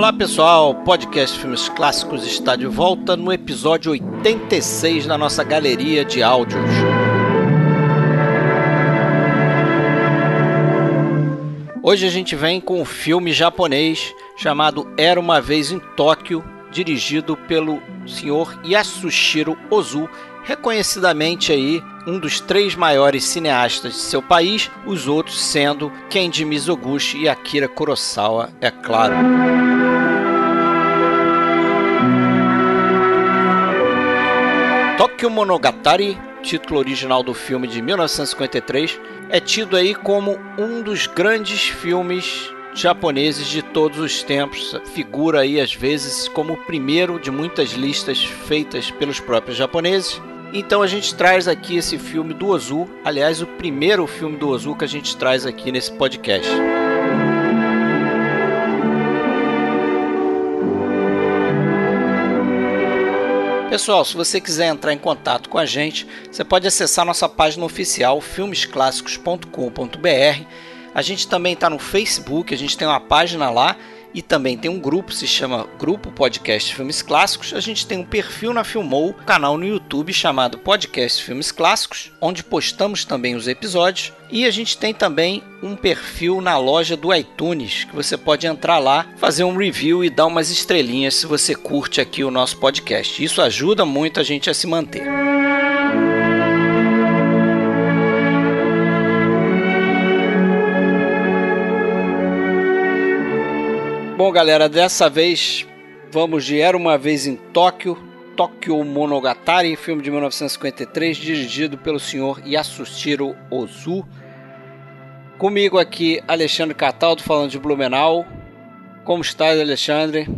Olá pessoal, podcast Filmes Clássicos está de volta no episódio 86 da nossa galeria de áudios. Hoje a gente vem com um filme japonês chamado Era uma vez em Tóquio, dirigido pelo senhor Yasushiro Ozu, reconhecidamente aí um dos três maiores cineastas de seu país, os outros sendo Kenji Mizoguchi e Akira Kurosawa, é claro. Tokyo Monogatari, título original do filme de 1953, é tido aí como um dos grandes filmes japoneses de todos os tempos. Figura aí às vezes como o primeiro de muitas listas feitas pelos próprios japoneses. Então a gente traz aqui esse filme do Ozu, aliás, o primeiro filme do Ozu que a gente traz aqui nesse podcast. Pessoal, se você quiser entrar em contato com a gente, você pode acessar nossa página oficial filmesclassicos.com.br. A gente também está no Facebook, a gente tem uma página lá e também tem um grupo, se chama Grupo Podcast Filmes Clássicos. A gente tem um perfil na Filmou, um canal no YouTube chamado Podcast Filmes Clássicos, onde postamos também os episódios. E a gente tem também um perfil na loja do iTunes, que você pode entrar lá, fazer um review e dar umas estrelinhas se você curte aqui o nosso podcast. Isso ajuda muito a gente a se manter. Bom, galera, dessa vez vamos de Era uma vez em Tóquio, Tokyo Monogatari, filme de 1953, dirigido pelo senhor Yasushiro Ozu. Comigo aqui, Alexandre Cataldo, falando de Blumenau. Como está, Alexandre?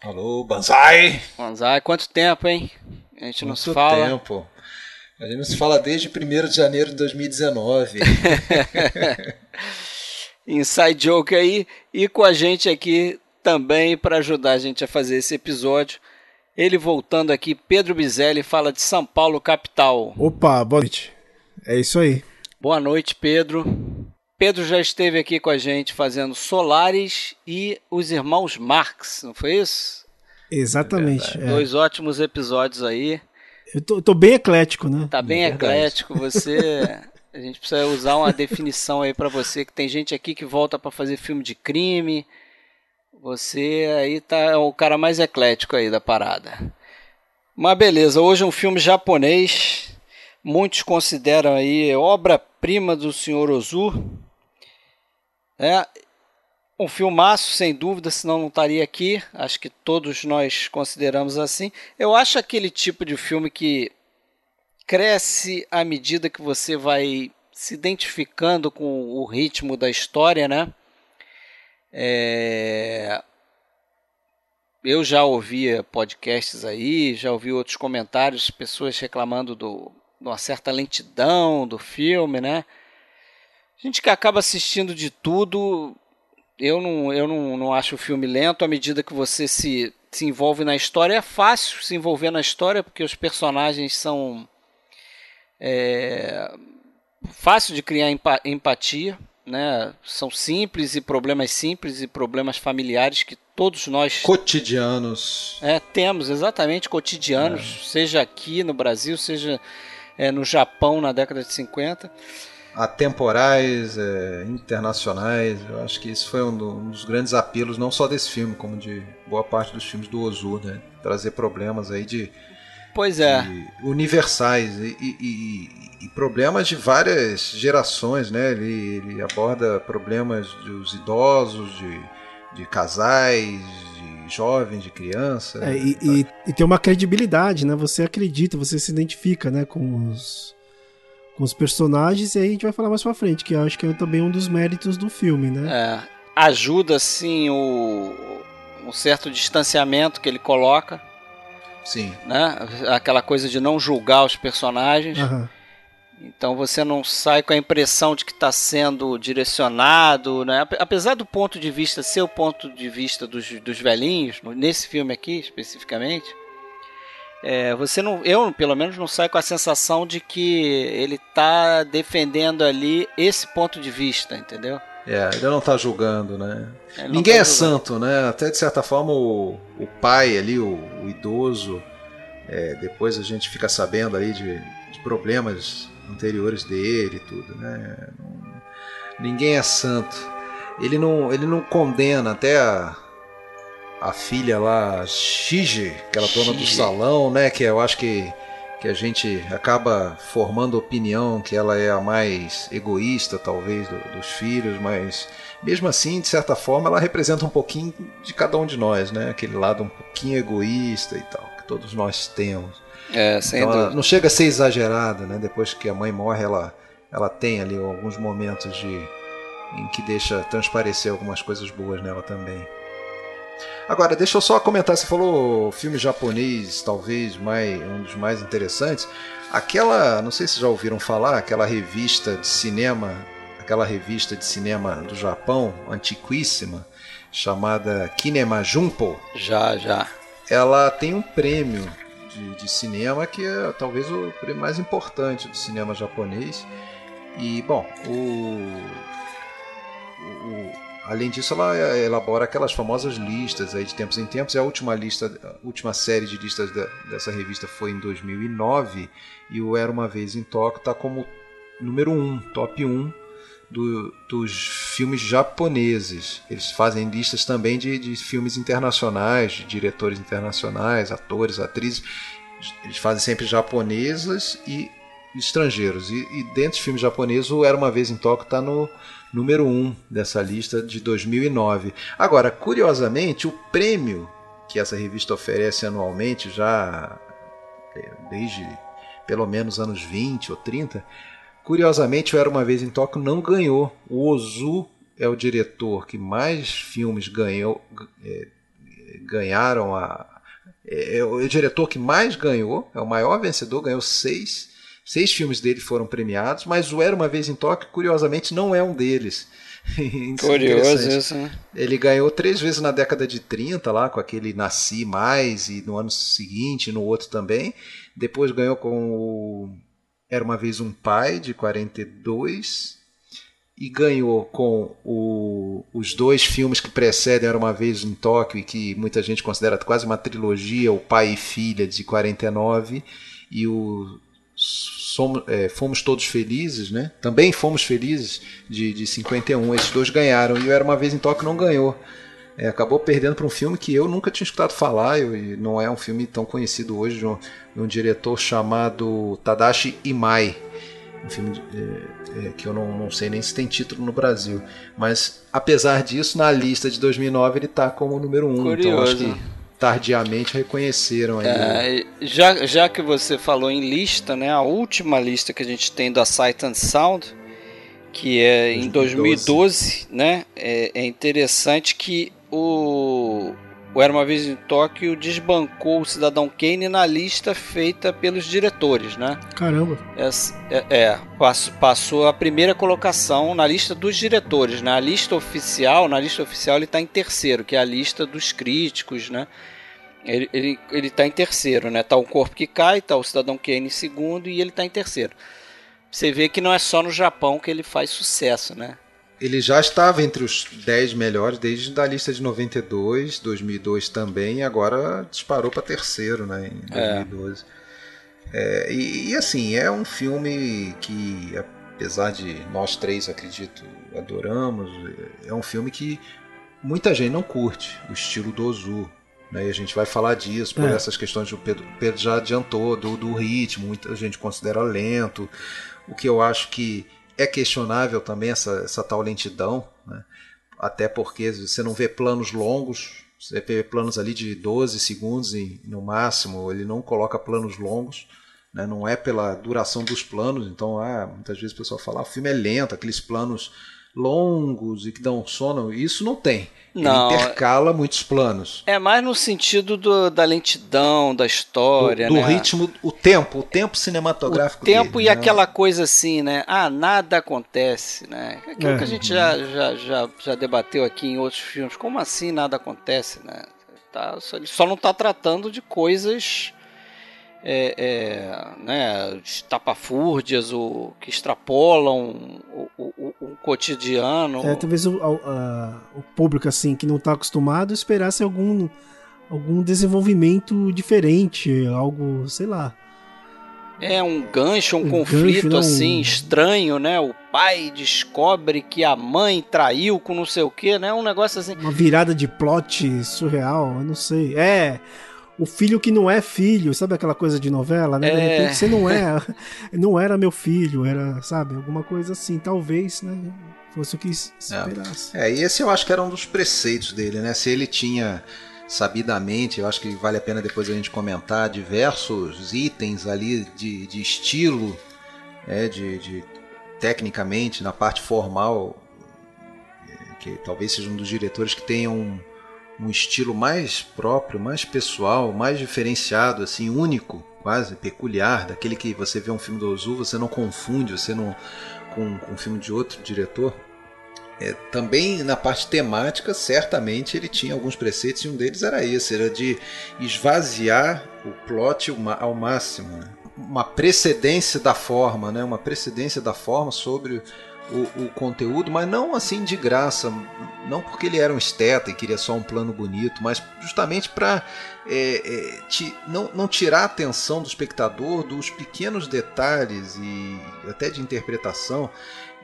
Alô, Banzai! Banzai, quanto tempo, hein? A gente não Quanto se fala. tempo? A gente não se fala desde 1 de janeiro de 2019. Inside Joke aí e com a gente aqui também para ajudar a gente a fazer esse episódio. Ele voltando aqui, Pedro Bizelli fala de São Paulo capital. Opa, boa noite. É isso aí. Boa noite, Pedro. Pedro já esteve aqui com a gente fazendo Solares e os Irmãos Marx, não foi isso? Exatamente. É Dois ótimos episódios aí. Eu tô, tô, bem eclético, né? Tá bem é eclético, você A gente precisa usar uma definição aí para você que tem gente aqui que volta para fazer filme de crime. Você aí tá é o cara mais eclético aí da parada. Mas beleza, hoje é um filme japonês. Muitos consideram aí obra-prima do Sr. Ozu. É um filmaço, sem dúvida, senão não estaria aqui. Acho que todos nós consideramos assim. Eu acho aquele tipo de filme que cresce à medida que você vai se identificando com o ritmo da história, né? É... Eu já ouvia podcasts aí, já ouvi outros comentários, pessoas reclamando do, de uma certa lentidão do filme, né? A gente que acaba assistindo de tudo, eu não, eu não, não acho o filme lento à medida que você se, se envolve na história. É fácil se envolver na história porque os personagens são é fácil de criar empatia, né? São simples e problemas simples e problemas familiares que todos nós cotidianos é, temos exatamente cotidianos, é. seja aqui no Brasil, seja é, no Japão na década de 50 atemporais, é, internacionais. Eu acho que isso foi um, do, um, dos grandes apelos, não só desse filme, como de boa parte dos filmes do Ozu, né? Trazer problemas aí de Pois é. universais e, e, e, problemas de várias gerações, né? Ele, ele aborda problemas dos idosos, de, de casais, de jovens, de crianças. É, e, e, e, tem uma credibilidade, né? Você acredita, você se identifica, né? Com os, com os personagens e aí a gente vai falar mais pra frente, que eu acho que é também um dos méritos do filme, né? É, ajuda, sim, o, um certo distanciamento que ele coloca Sim. Né? Aquela coisa de não julgar os personagens. Uhum. Então você não sai com a impressão de que está sendo direcionado, né? apesar do ponto de vista ser o ponto de vista dos, dos velhinhos, nesse filme aqui especificamente, é, você não, eu pelo menos não saio com a sensação de que ele está defendendo ali esse ponto de vista, entendeu? É, ele não está julgando, né? Ninguém tá é santo, né? Até de certa forma o, o pai ali, o, o idoso, é, depois a gente fica sabendo aí de, de problemas anteriores dele e tudo, né? ninguém é santo. Ele não, ele não condena até a, a filha lá, Shige, aquela dona do salão, né? Que eu acho que, que a gente acaba formando opinião que ela é a mais egoísta, talvez, do, dos filhos, mas mesmo assim, de certa forma, ela representa um pouquinho de cada um de nós, né? Aquele lado um pouquinho egoísta e tal, que todos nós temos. É, sem então, dúvida. Não chega a ser exagerada, né? Depois que a mãe morre, ela, ela tem ali alguns momentos de em que deixa transparecer algumas coisas boas nela também. Agora, deixa eu só comentar, você falou filme japonês, talvez mais, um dos mais interessantes. Aquela, não sei se já ouviram falar, aquela revista de cinema, aquela revista de cinema do Japão, antiquíssima, chamada Kinema Junpo. Já, já. Ela tem um prêmio de, de cinema que é talvez o prêmio mais importante do cinema japonês. E, bom, o, o, além disso, ela elabora aquelas famosas listas aí de tempos em tempos. E a última lista, a última série de listas de, dessa revista foi em 2009 e o Era uma vez em Tóquio está como número 1, um, top 1 um do, dos filmes japoneses. Eles fazem listas também de, de filmes internacionais, de diretores internacionais, atores, atrizes. Eles fazem sempre japonesas e estrangeiros. E, e dentro dos filmes japoneses, o Era uma vez em Tóquio está no número 1 um dessa lista de 2009. Agora, curiosamente, o prêmio que essa revista oferece anualmente, já é, desde pelo menos anos 20 ou 30, curiosamente, o Era Uma Vez em Tóquio não ganhou. O Ozu é o diretor que mais filmes ganhou, é, ganharam a. É, é o diretor que mais ganhou, é o maior vencedor, ganhou seis Seis filmes dele foram premiados, mas o Era Uma Vez em Tóquio, curiosamente, não é um deles. Curioso isso, né? Ele ganhou três vezes na década de 30, lá com aquele Nasci Mais, e no ano seguinte, no outro também. Depois ganhou com o Era Uma Vez um Pai, de 42. E ganhou com o, os dois filmes que precedem Era Uma Vez em Tóquio, e que muita gente considera quase uma trilogia, O Pai e Filha, de 49. E o somos, é, fomos todos felizes, né? Também fomos felizes de, de 51. Esses dois ganharam e eu era uma vez em Tóquio não ganhou. É, acabou perdendo para um filme que eu nunca tinha escutado falar e não é um filme tão conhecido hoje de um, de um diretor chamado Tadashi Imai. Um filme é, é, que eu não, não, sei nem se tem título no Brasil. Mas apesar disso, na lista de 2009 ele está como número 1. Um, Curioso. Então acho que tardiamente reconheceram aí. É, já, já que você falou em lista, né, a última lista que a gente tem da Sight and Sound, que é 2012. em 2012, né, é, é interessante que o, o Era Uma Vez em Tóquio desbancou o Cidadão Kane na lista feita pelos diretores, né? Caramba! É, é passou, passou a primeira colocação na lista dos diretores, né? A lista oficial, na lista oficial ele está em terceiro, que é a lista dos críticos, né? Ele, ele, ele tá em terceiro, né? Tá o Corpo que Cai, tá o Cidadão Kane em segundo e ele tá em terceiro. Você vê que não é só no Japão que ele faz sucesso, né? Ele já estava entre os 10 melhores desde a lista de 92, 2002 também, e agora disparou para terceiro, né, em 2012. É. É, e, e, assim, é um filme que, apesar de nós três, acredito, adoramos, é um filme que muita gente não curte, o estilo do Ozu. Né? E a gente vai falar disso por é. essas questões que o Pedro, Pedro já adiantou, do, do ritmo, muita gente considera lento. O que eu acho que é questionável também essa, essa tal lentidão, né? até porque você não vê planos longos, você vê planos ali de 12 segundos e, no máximo, ele não coloca planos longos, né? não é pela duração dos planos, então ah, muitas vezes o pessoal fala, ah, o filme é lento, aqueles planos longos e que dão sono, isso não tem. Não, Ele intercala muitos planos. É mais no sentido do, da lentidão, da história, do, do né? ritmo, o tempo, o tempo cinematográfico. O tempo dele, e né? aquela coisa assim, né? Ah, nada acontece, né? Aquilo é. que a gente já, já, já, já debateu aqui em outros filmes. Como assim nada acontece, né? Tá, só, ele só não está tratando de coisas é, é, né, estapafúrdias ou que extrapolam o, o, o cotidiano. É, talvez o, o público assim que não está acostumado esperasse algum, algum desenvolvimento diferente, algo, sei lá. É um gancho, um, um conflito gancho, assim um... estranho, né? O pai descobre que a mãe traiu com não sei o que, né? Um negócio assim. Uma virada de plot surreal, eu não sei. É, o filho que não é filho, sabe aquela coisa de novela, né? De repente você não é, não era meu filho, era, sabe, alguma coisa assim, talvez, né? Fosse o que se esperasse. É, é, e esse eu acho que era um dos preceitos dele, né? Se ele tinha sabidamente, eu acho que vale a pena depois a gente comentar diversos itens ali de, de estilo, é, de, de tecnicamente, na parte formal, é, que talvez seja um dos diretores que tenha um, estilo mais próprio, mais pessoal, mais diferenciado, assim, único, quase peculiar, daquele que você vê um filme do Ozu, você não confunde, você não com, com um filme de outro diretor. É, também na parte temática, certamente ele tinha alguns preceitos e um deles era esse, era de esvaziar o plot ao máximo, né? uma precedência da forma, né? uma precedência da forma sobre o, o, conteúdo, mas não assim de graça, não porque ele era um esteta e queria só um plano bonito, mas justamente para é, é, não, não tirar a atenção do espectador dos pequenos detalhes e até de interpretação.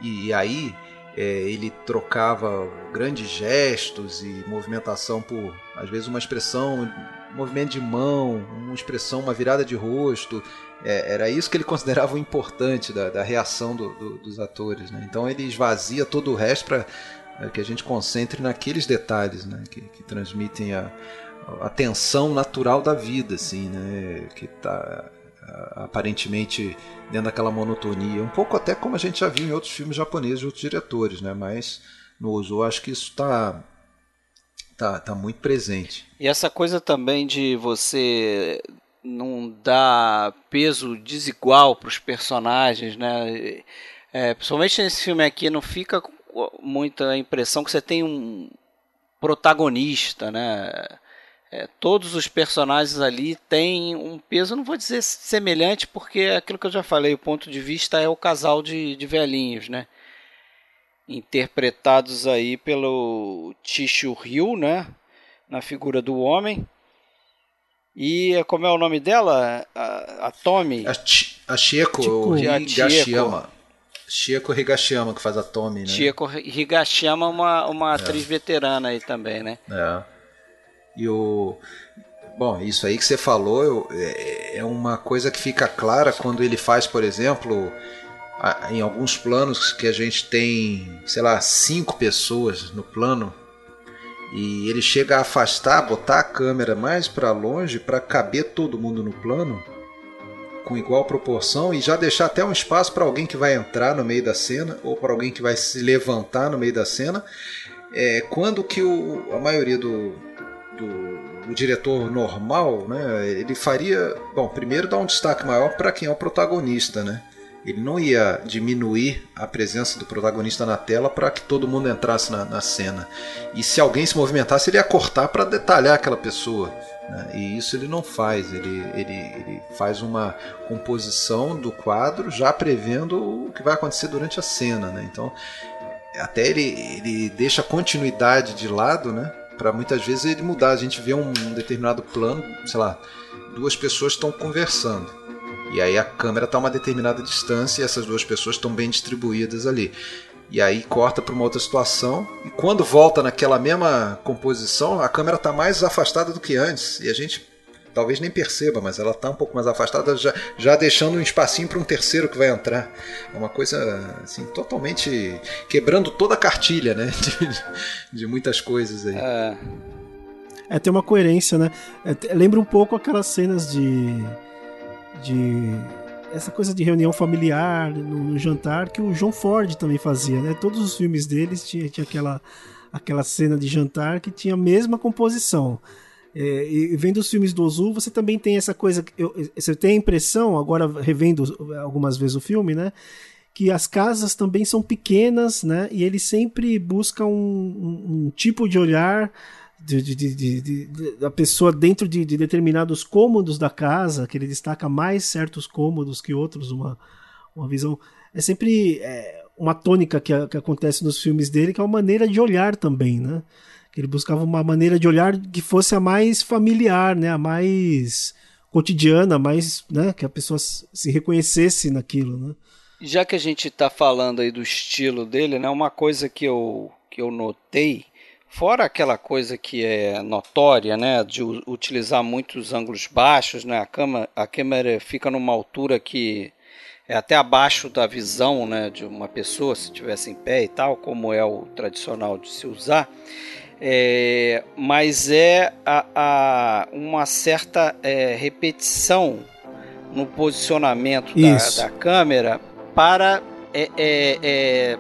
E, e aí é, ele trocava grandes gestos e movimentação por, às vezes, uma expressão, movimento de mão, uma expressão, uma virada de rosto. É, era isso que ele considerava importante da, da reação do, do, dos atores. Né? Então ele esvazia todo o resto para é, que a gente concentre naqueles detalhes né? que, que transmitem a, a tensão natural da vida, assim, né? que está aparentemente dentro daquela monotonia. Um pouco até como a gente já viu em outros filmes japoneses de outros diretores, né? mas no Ozu acho que isso está tá, tá muito presente. E essa coisa também de você não dar peso desigual para os personagens, né? É, principalmente nesse filme aqui, não fica muita impressão que você tem um protagonista, né? É, todos os personagens ali têm um peso, não vou dizer semelhante, porque é aquilo que eu já falei, o ponto de vista é o casal de, de velhinhos, né? Interpretados aí pelo Tishu Ryu, né? Na figura do homem. E como é o nome dela? A, a Tommy? A, a Chieko Higashiyama. Chieko Higashiyama que faz a Tommy, né? Chieko Higashiyama, uma, uma é. atriz veterana aí também, né? É. E o. Bom, isso aí que você falou eu, é, é uma coisa que fica clara quando ele faz, por exemplo, em alguns planos que a gente tem, sei lá, cinco pessoas no plano e ele chega a afastar, botar a câmera mais para longe para caber todo mundo no plano com igual proporção e já deixar até um espaço para alguém que vai entrar no meio da cena ou para alguém que vai se levantar no meio da cena. É, quando que o, a maioria do, do, diretor normal, né, ele faria, bom, primeiro dar um destaque maior para quem é o protagonista, né? Ele não ia diminuir a presença do protagonista na tela para que todo mundo entrasse na, na, cena. E se alguém se movimentasse, ele ia cortar para detalhar aquela pessoa. Né? E isso ele não faz. Ele, ele, ele faz uma composição do quadro já prevendo o que vai acontecer durante a cena. Né? Então, até ele, ele deixa a continuidade de lado, né? para muitas vezes ele mudar. A gente vê um, determinado plano, sei lá, duas pessoas estão conversando. E aí a câmera está a uma determinada distância e essas duas pessoas estão bem distribuídas ali. E aí corta para uma outra situação e quando volta naquela mesma composição, a câmera está mais afastada do que antes e a gente talvez nem perceba, mas ela está um pouco mais afastada, já, já deixando um espacinho para um terceiro que vai entrar. É uma coisa assim, totalmente quebrando toda a cartilha, né? De, de muitas coisas aí. É. é, tem uma coerência, né? É, lembra um pouco aquelas cenas de. De essa coisa de reunião familiar no, no, jantar que o John Ford também fazia, né? Todos os filmes deles tinha, tinha aquela, aquela cena de jantar que tinha a mesma composição. É, e vendo os filmes do Ozu, você também tem essa coisa. Eu, você tem a impressão, agora revendo algumas vezes o filme, né? Que as casas também são pequenas, né? E ele sempre busca um, um, um tipo de olhar de, de, de, da pessoa dentro de, determinados cômodos da casa, que ele destaca mais certos cômodos que outros, uma, uma visão. É sempre é, uma tônica que, que acontece nos filmes dele, que é uma maneira de olhar também, né? Ele buscava uma maneira de olhar que fosse a mais familiar, né? A mais cotidiana, mais, né? Que a pessoa se reconhecesse naquilo, né? Já que a gente está falando aí do estilo dele, né? Uma coisa que eu, que eu notei Fora aquela coisa que é notória, né, de utilizar muitos ângulos baixos, né, a, câmera, a câmera fica numa altura que é até abaixo da visão, né, de uma pessoa se estivesse em pé e tal, como é o tradicional de se usar. É, mas é a, a uma certa é, repetição no posicionamento da, da, câmera para é, é, é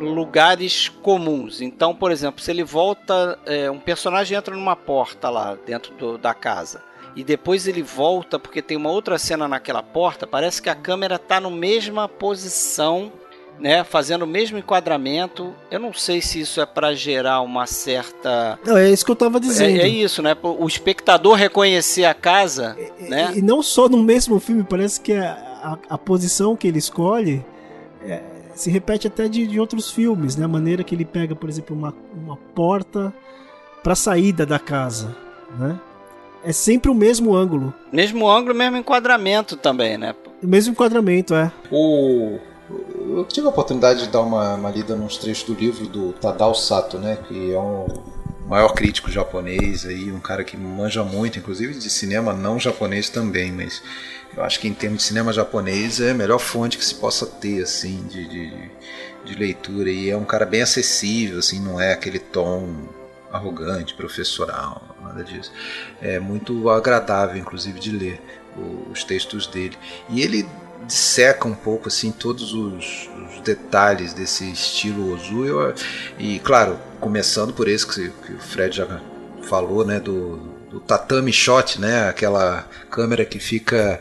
lugares comuns. Então, por exemplo, se ele volta, é, um personagem entra numa porta lá dentro do, da casa e depois ele volta porque tem uma outra cena naquela porta, parece que a câmera está na mesma posição, né, fazendo o mesmo enquadramento. Eu não sei se isso é para gerar uma certa. Não, é isso que eu estava dizendo. É, é, isso, né? O espectador reconhecer a casa, e, né? E não só no mesmo filme, parece que a, a, a posição que ele escolhe é, se repete até de, de outros filmes, né? A maneira que ele pega, por exemplo, uma, uma porta para saída da casa, né? É sempre o mesmo ângulo. Mesmo ângulo, mesmo enquadramento também, né? O mesmo enquadramento, é. O... Eu tive a oportunidade de dar uma, uma lida nos trechos do livro do Tadao Sato, né? Que é um maior crítico japonês aí, um cara que manja muito, inclusive de cinema não japonês também, mas eu acho que em termos de cinema japonês é a melhor fonte que se possa ter assim de, de, de leitura e é um cara bem acessível, assim, não é aquele tom arrogante, professoral, nada disso. É muito agradável, inclusive, de ler os textos dele. E ele disseca um pouco assim todos os, os detalhes desse estilo Ozu. Eu, e claro, começando por esse que, que o Fred já falou, né, do, do tatami shot, né, aquela câmera que fica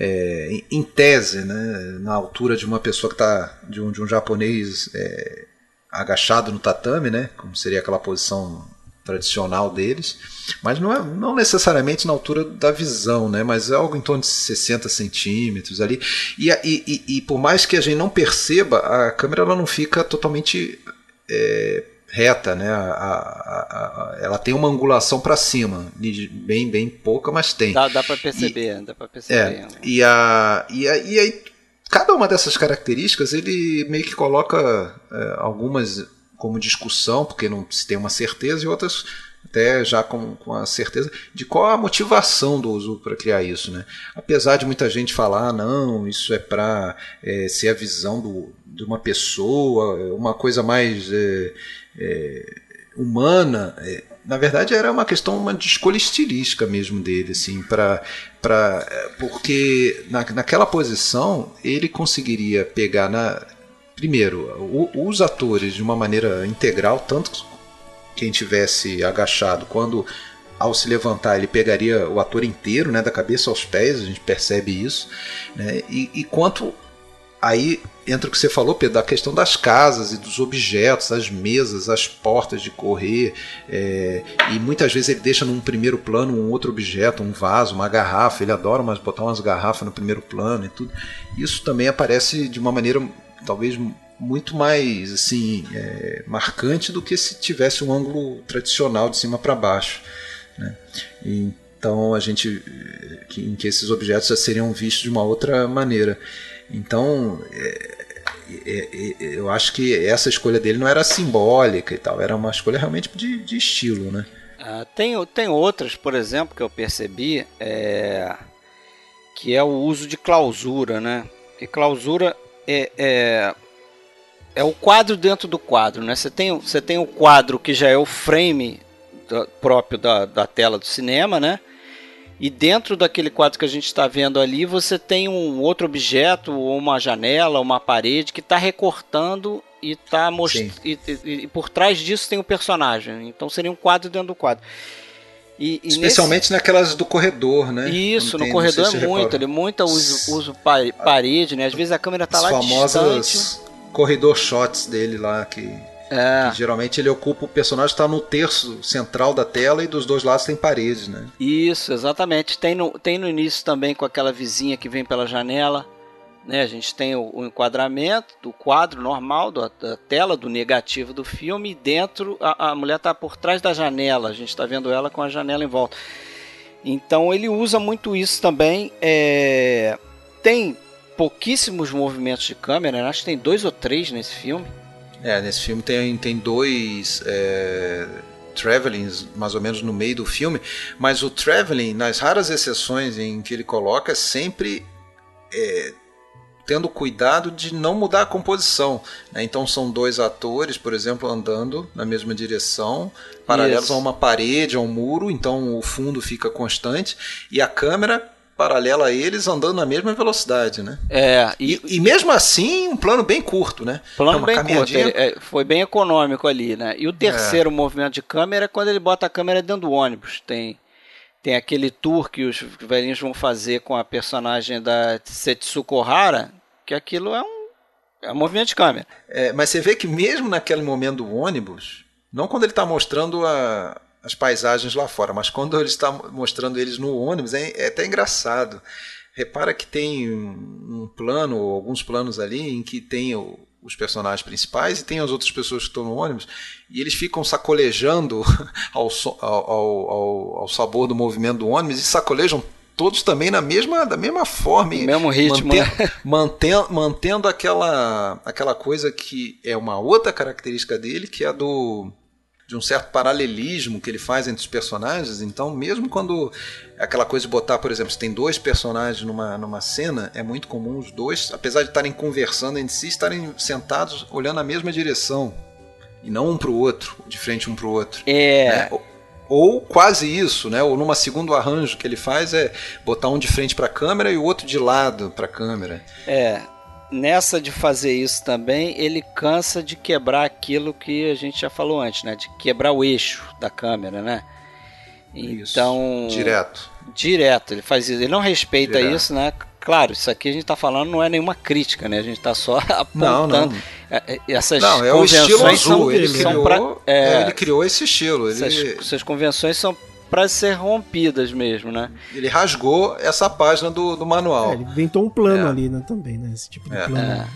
é, em tese, né, na altura de uma pessoa que está de um, de um japonês é, agachado no tatame, né, como seria aquela posição tradicional deles, mas não é não necessariamente na altura da visão, né? Mas é algo em torno de 60 centímetros ali. E, e, e, e por mais que a gente não perceba, a câmera ela não fica totalmente é, reta, né? A, a, a, ela tem uma angulação para cima, bem bem pouca, mas tem. Dá, dá para perceber, dá para perceber. É, e, a, e, a, e aí cada uma dessas características ele meio que coloca é, algumas como discussão, porque não se tem uma certeza, e outras até já com, com a certeza de qual a motivação do uso para criar isso. Né? Apesar de muita gente falar, não, isso é para é, ser a visão do, de uma pessoa, uma coisa mais é, é, humana. É, na verdade, era uma questão uma de escolha estilística mesmo dele, assim, para para porque na, naquela posição ele conseguiria pegar na primeiro, o, os atores de uma maneira integral, tanto quem tivesse agachado, quando ao se levantar ele pegaria o ator inteiro, né, da cabeça aos pés, a gente percebe isso, né, e, e quanto aí entra o que você falou, Pedro, da questão das casas e dos objetos, as mesas, as portas de correr, é, e muitas vezes ele deixa num primeiro plano um outro objeto, um vaso, uma garrafa, ele adora mas botar umas garrafas no primeiro plano e tudo. Isso também aparece de uma maneira talvez muito mais assim é, marcante do que se tivesse um ângulo tradicional de cima para baixo. Né? Então a gente que, em que esses objetos já seriam vistos de uma outra maneira. Então é, é, é, eu acho que essa escolha dele não era simbólica e tal, era uma escolha realmente de, de estilo, né? Ah, tem, tem outras, por exemplo, que eu percebi, é, que é o uso de clausura, né? E clausura é, é, é o quadro dentro do quadro, né? Você tem, você tem o quadro que já é o frame próprio da, da tela do cinema, né? E dentro daquele quadro que a gente está vendo ali, você tem um outro objeto, ou uma janela, uma parede que está recortando e está mostrando. E, e, e, por trás disso tem o um personagem. Então seria um quadro dentro do quadro. E, e Especialmente nesse... naquelas do corredor, né? Isso, no corredor é muito, ele muito usa, usa parede, né? Às vezes a câmera tá As lá famosas distante. corredor shots dele lá que É. geralmente ele ocupa o personagem está no terço central da tela e dos dois lados tem paredes, né? Isso, exatamente. Tem no, tem no início também com aquela vizinha que vem pela janela. Né? A gente tem o, o enquadramento do quadro normal, da, da, tela, do negativo do filme, e dentro a, a mulher está por trás da janela. A gente está vendo ela com a janela em volta. Então ele usa muito isso também. É... Tem pouquíssimos movimentos de câmera, né? acho que tem dois ou três nesse filme. É, nesse filme tem, tem dois é, travelings mais ou menos no meio do filme, mas o traveling, nas raras exceções em que ele coloca, é sempre é, tendo cuidado de não mudar a composição. Né? Então são dois atores, por exemplo, andando na mesma direção, paralelos Isso. a uma parede, a um muro, então o fundo fica constante e a câmera paralela a eles andando na mesma velocidade, né? É. E, e, e mesmo assim, um plano bem curto, né? Plano bem curto. Ele, é, foi bem econômico ali, né? E o terceiro é. movimento de câmera é quando ele bota a câmera dentro do ônibus. Tem, tem aquele tour que os velhinhos vão fazer com a personagem da Setsuko Hara, que aquilo é um, é um movimento de câmera. É, mas você vê que mesmo naquele momento do ônibus, não quando ele está mostrando a, as paisagens lá fora, mas quando ele está mostrando eles no ônibus é, é até engraçado. Repara que tem um plano, ou alguns planos ali, em que tem o, os personagens principais e tem as outras pessoas que estão no ônibus, e eles ficam sacolejando ao, ao, ao, ao sabor do movimento do ônibus e sacolejam todos também na mesma, da mesma forma. No mesmo ritmo, mantendo, né? mantendo, mantendo aquela, aquela coisa que é uma outra característica dele, que é a do de um certo paralelismo que ele faz entre os personagens. Então, mesmo quando aquela coisa de botar, por exemplo, se tem dois personagens numa, numa cena, é muito comum os dois, apesar de estarem conversando entre si, estarem sentados olhando na mesma direção. E não um para o outro, de frente um para o outro. É. Né? Ou, ou quase isso, né? Ou numa segundo arranjo que ele faz é botar um de frente para a câmera e o outro de lado para a câmera. É, nessa de fazer isso também, ele cansa de quebrar aquilo que a gente já falou antes, né? De quebrar o eixo da câmera, né? Então. Isso. Direto. Direto, ele faz isso. Ele não respeita Direto. isso, né? Claro, isso aqui a gente está falando não é nenhuma crítica, né? A gente está só apontando. Não, não. É, é, essas não, é convenções o estilo azul. São, ele, criou, pra, é, é, ele criou esse estilo. Ele... Essas, essas convenções são para ser rompidas mesmo, né? Ele rasgou essa página do, do manual. É, ele inventou um plano é. ali, né, também, né? Esse tipo de é. plano. É.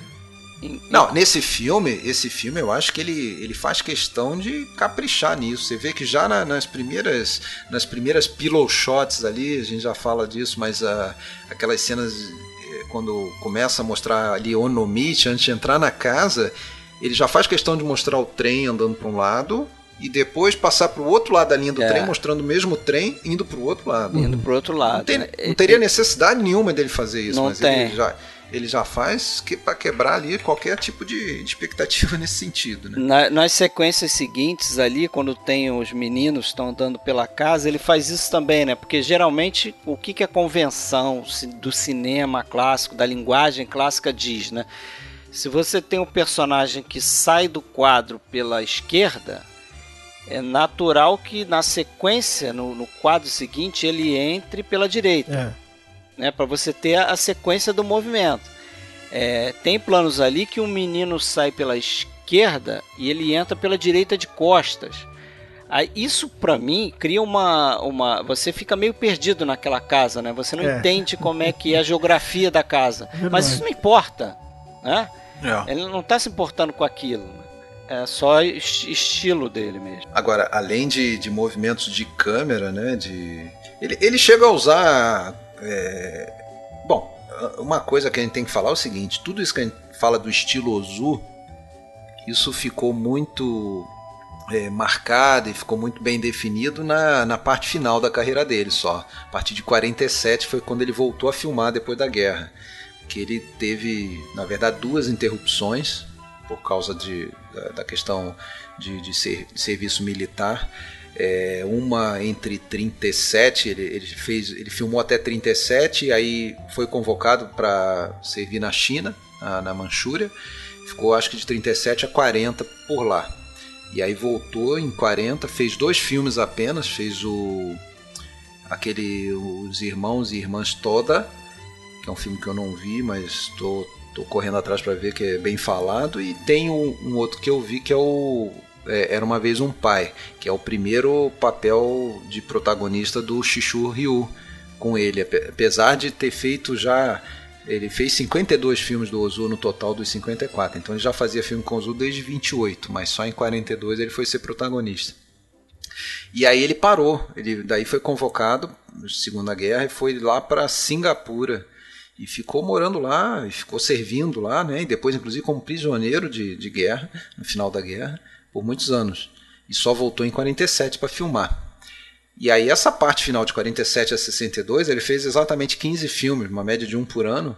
Não, nesse filme, esse filme eu acho que ele, ele faz questão de caprichar nisso. Você vê que já na, nas primeiras nas primeiras pillow shots ali, a gente já fala disso, mas uh, aquelas cenas eh, quando começa a mostrar ali Onomichi antes de entrar na casa, ele já faz questão de mostrar o trem andando para um lado e depois passar para o outro lado da linha do é. trem, mostrando o mesmo trem indo para o outro lado. Indo para o outro lado. Não, tem, né? não teria necessidade nenhuma dele fazer isso, não mas tem. ele já ele já faz que para quebrar ali qualquer tipo de, de expectativa nesse sentido, né? Na, nas sequências seguintes ali, quando tem os meninos estão andando pela casa, ele faz isso também, né? Porque geralmente o que, que a convenção do cinema clássico, da linguagem clássica diz, né? Se você tem um personagem que sai do quadro pela esquerda, é natural que na sequência, no, no quadro seguinte, ele entre pela direita. É. Né, para você ter a, a, sequência do movimento. É, tem planos ali que um menino sai pela esquerda e ele entra pela direita de costas. Aí, isso para mim cria uma, uma. Você fica meio perdido naquela casa, né? Você não é. entende como é que é a geografia da casa. Mas isso não importa. Né? É. Ele não está se importando com aquilo. É só estilo dele mesmo. Agora, além de, de movimentos de câmera, né? De... Ele, ele chega a usar. É... Bom, uma coisa que a gente tem que falar é o seguinte: tudo isso que a gente fala do estilo Ozu, isso ficou muito é, marcado e ficou muito bem definido na, na parte final da carreira dele só. A partir de 47 foi quando ele voltou a filmar depois da guerra. Que ele teve, na verdade, duas interrupções por causa de, da, questão de, de, ser, de serviço militar. É, uma entre 37, ele, ele, fez, ele filmou até 37, aí foi convocado para servir na China, na, na Manchúria, ficou acho que de 37 a 40 por lá. E aí voltou em 40, fez dois filmes apenas, fez o aquele Os Irmãos e Irmãs Toda, que é um filme que eu não vi, mas estou tô correndo atrás para ver que é bem falado. E tem um, um outro que eu vi que é o é, Era uma vez um pai, que é o primeiro papel de protagonista do Shishu Ryu com ele, apesar de ter feito já ele fez 52 filmes do Ozu no total dos 54, então ele já fazia filme com o Ozu desde 28, mas só em 42 ele foi ser protagonista. E aí ele parou, ele daí foi convocado na Segunda Guerra e foi lá para Singapura e ficou morando lá, e ficou servindo lá, né? E depois inclusive como prisioneiro de, de guerra no final da guerra por muitos anos. E só voltou em 47 para filmar. E aí essa parte final de 47 a 62, ele fez exatamente 15 filmes, uma média de um por ano.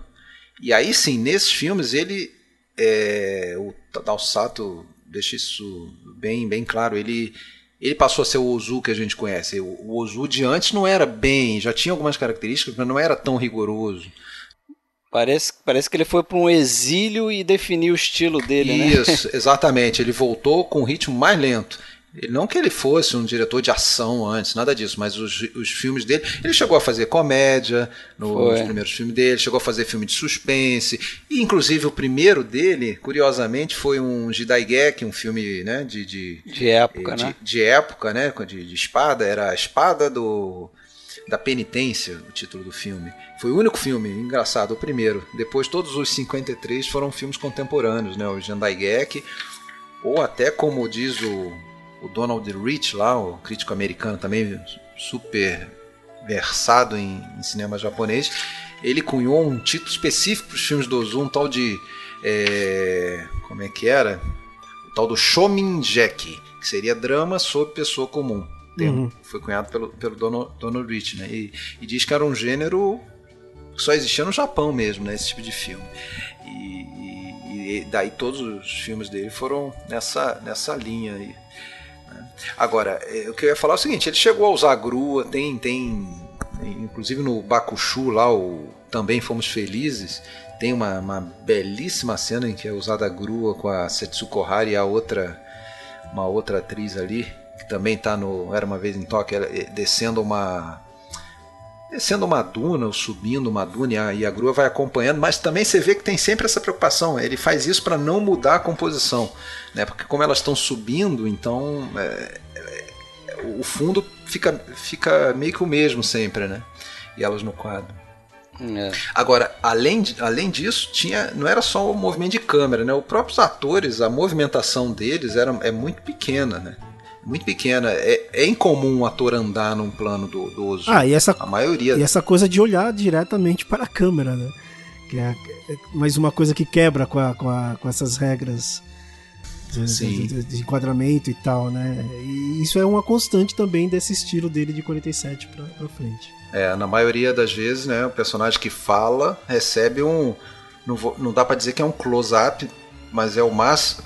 E aí sim, nesses filmes ele é, o Tadao Sato deixa isso bem bem claro, ele ele passou a ser o Ozu que a gente conhece. O Ozu de antes não era bem, já tinha algumas características, mas não era tão rigoroso. Parece, parece que ele foi para um exílio e definiu o estilo dele, Isso, né? Isso, exatamente. Ele voltou com um ritmo mais lento. Não que ele fosse um diretor de ação antes, nada disso, mas os, os filmes dele. Ele chegou a fazer comédia no, nos primeiros filmes dele, chegou a fazer filme de suspense. E, inclusive, o primeiro dele, curiosamente, foi um Jidaigeki, um filme né, de, de, de época, de, né? De época, né? De, de espada. Era a espada do da penitência, o título do filme. Foi o único filme, engraçado, o primeiro. Depois todos os 53 foram filmes contemporâneos, né? O Jidaigeki, ou até como diz o o Donald Rich lá, o crítico americano também super versado em, em cinema japonês, ele cunhou um título específico para os filmes do Ozu, um tal de é, como é que era? O tal do Shominjeki, que seria drama sobre pessoa comum. Uhum. Foi cunhado pelo, pelo Donald, Donald Rich, né? E, e, diz que era um gênero que só existia no Japão mesmo, né? Esse tipo de filme. E, e, e daí todos os filmes dele foram nessa, nessa linha aí. Agora, é, o que eu ia falar é o seguinte: ele chegou a usar grua, tem, tem inclusive no Bakushu lá, o Também Fomos Felizes, tem uma, uma belíssima cena em que é usada a grua com a Setsuko Hari e a outra, uma outra atriz ali, que também está no Era Uma Vez em Tóquio, é, descendo uma descendo uma duna ou subindo uma duna e a, grua vai acompanhando, mas também você vê que tem sempre essa preocupação. Ele faz isso para não mudar a composição, né? Porque como elas estão subindo, então é, é, o fundo fica, fica meio que o mesmo sempre, né? E elas no quadro. É. Agora, além, de, além disso, tinha, não era só o movimento de câmera, né? Os próprios atores, a movimentação deles era, é muito pequena, né? Muito pequena. É, é incomum um ator andar num plano do, do Ozu. Ah, e essa, a maioria. E essa coisa de olhar diretamente para a câmera, né? Que é, é mais uma coisa que quebra com, a, com, a, com essas regras de, de, de, enquadramento e tal, né? E isso é uma constante também desse estilo dele de 47 para frente. É, na maioria das vezes, né, o personagem que fala recebe um. Não, vou, não dá para dizer que é um close-up, mas é o mais.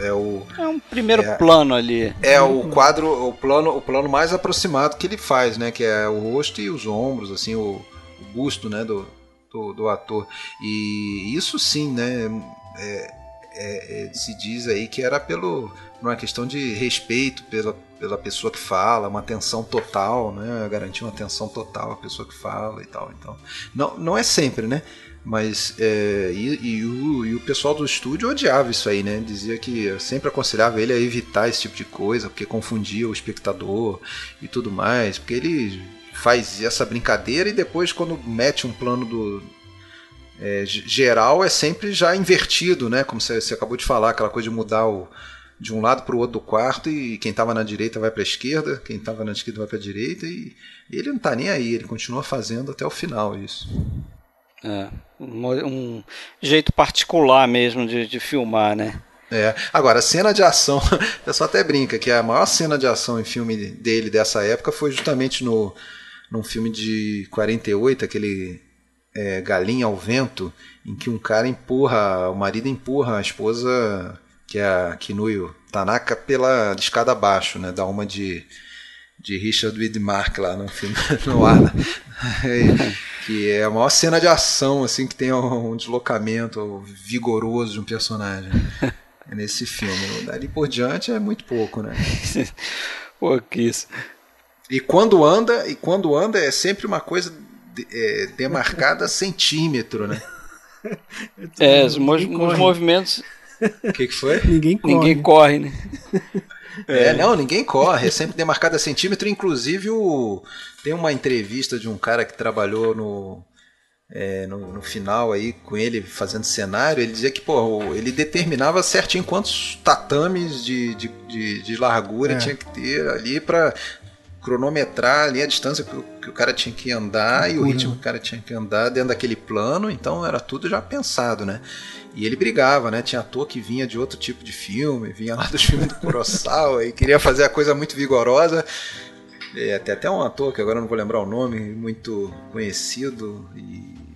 É, o é um primeiro é, plano ali. É o quadro, o plano, o plano mais aproximado que ele faz, né? Que é o rosto e os ombros, assim, o, o busto, né? Do, do, do, ator. E isso sim, né? É, é, é se diz aí que era pelo uma questão de respeito pela, pela pessoa que fala, uma atenção total, né? Garantir uma atenção total à pessoa que fala e tal. Então, não, não é sempre, né? Mas é, e, e, o, e, o, pessoal do estúdio odiava isso aí, né? Dizia que sempre aconselhava ele a evitar esse tipo de coisa, porque confundia o espectador e tudo mais, porque ele faz essa brincadeira e depois quando mete um plano do é, geral é sempre já invertido, né? Como você, você, acabou de falar, aquela coisa de mudar o, de um lado para o outro do quarto e quem estava na direita vai para a esquerda, quem estava na esquerda vai para a direita e ele não está nem aí, ele continua fazendo até o final isso. É, um, um, jeito particular mesmo de, de filmar, né? É. Agora, a cena de ação, o pessoal até brinca que a maior cena de ação em filme dele dessa época foi justamente no num filme de 48, aquele é, Galinha ao Vento, em que um cara empurra, o marido empurra a esposa, que é a Kinuyo Tanaka, pela escada abaixo, né? Dá uma de, de Richard Widmark lá no filme, no ar. Né? que é a maior cena de ação assim que tem um deslocamento vigoroso de um personagem nesse filme. Dali por diante é muito pouco, né? Pô, que isso. E quando anda, e quando anda é sempre uma coisa de, é, demarcada centímetro, né? É, os, os movimentos. O que, que foi? Ninguém corre. Ninguém corre, né? É, é, não, ninguém corre, é sempre demarcado a centímetro. Inclusive, o... tem uma entrevista de um cara que trabalhou no, é, no, no, final aí com ele fazendo cenário, ele dizia que pô, ele determinava certinho quantos tatames de, de, de, de largura é. tinha que ter ali para cronometrar ali a distância que o, que o cara tinha que andar e o ritmo que o cara tinha que andar dentro daquele plano, então era tudo já pensado, né? E ele brigava, né? Tinha ator que vinha de outro tipo de filme, vinha lá dos filmes do Kurosawa e queria fazer a coisa muito vigorosa. É, tem até um ator que agora não vou lembrar o nome, muito conhecido e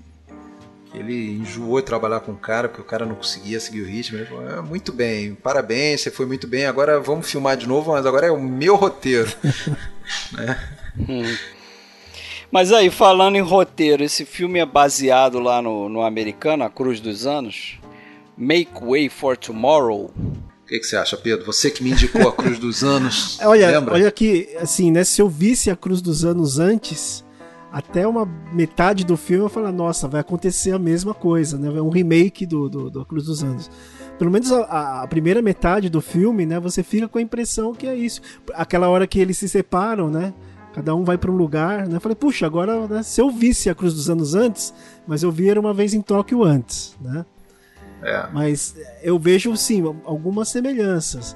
ele enjoou de trabalhar com o cara porque o cara não conseguia seguir o ritmo. Ele falou: é, muito bem, parabéns, você foi muito bem. Agora vamos filmar de novo, mas agora é o meu roteiro. né? hum. Mas aí, falando em roteiro, esse filme é baseado lá no, no americano, A Cruz dos Anos. Make Way for Tomorrow. O que, que, você acha, Pedro? Você que me indicou a Cruz dos Anos. olha, lembra? olha que, assim, né? Se eu visse a Cruz dos Anos antes, até uma metade do filme eu falo, nossa, vai acontecer a mesma coisa, né? É um remake do, do, do Cruz dos Anos. Pelo menos a, a, primeira metade do filme, né? Você fica com a impressão que é isso. Aquela hora que eles se separam, né? Cada um vai para um lugar, né? Eu falei, puxa, agora né, se eu visse a Cruz dos Anos antes, mas eu vi era uma vez em Tóquio antes, né? É. Mas eu vejo sim algumas semelhanças.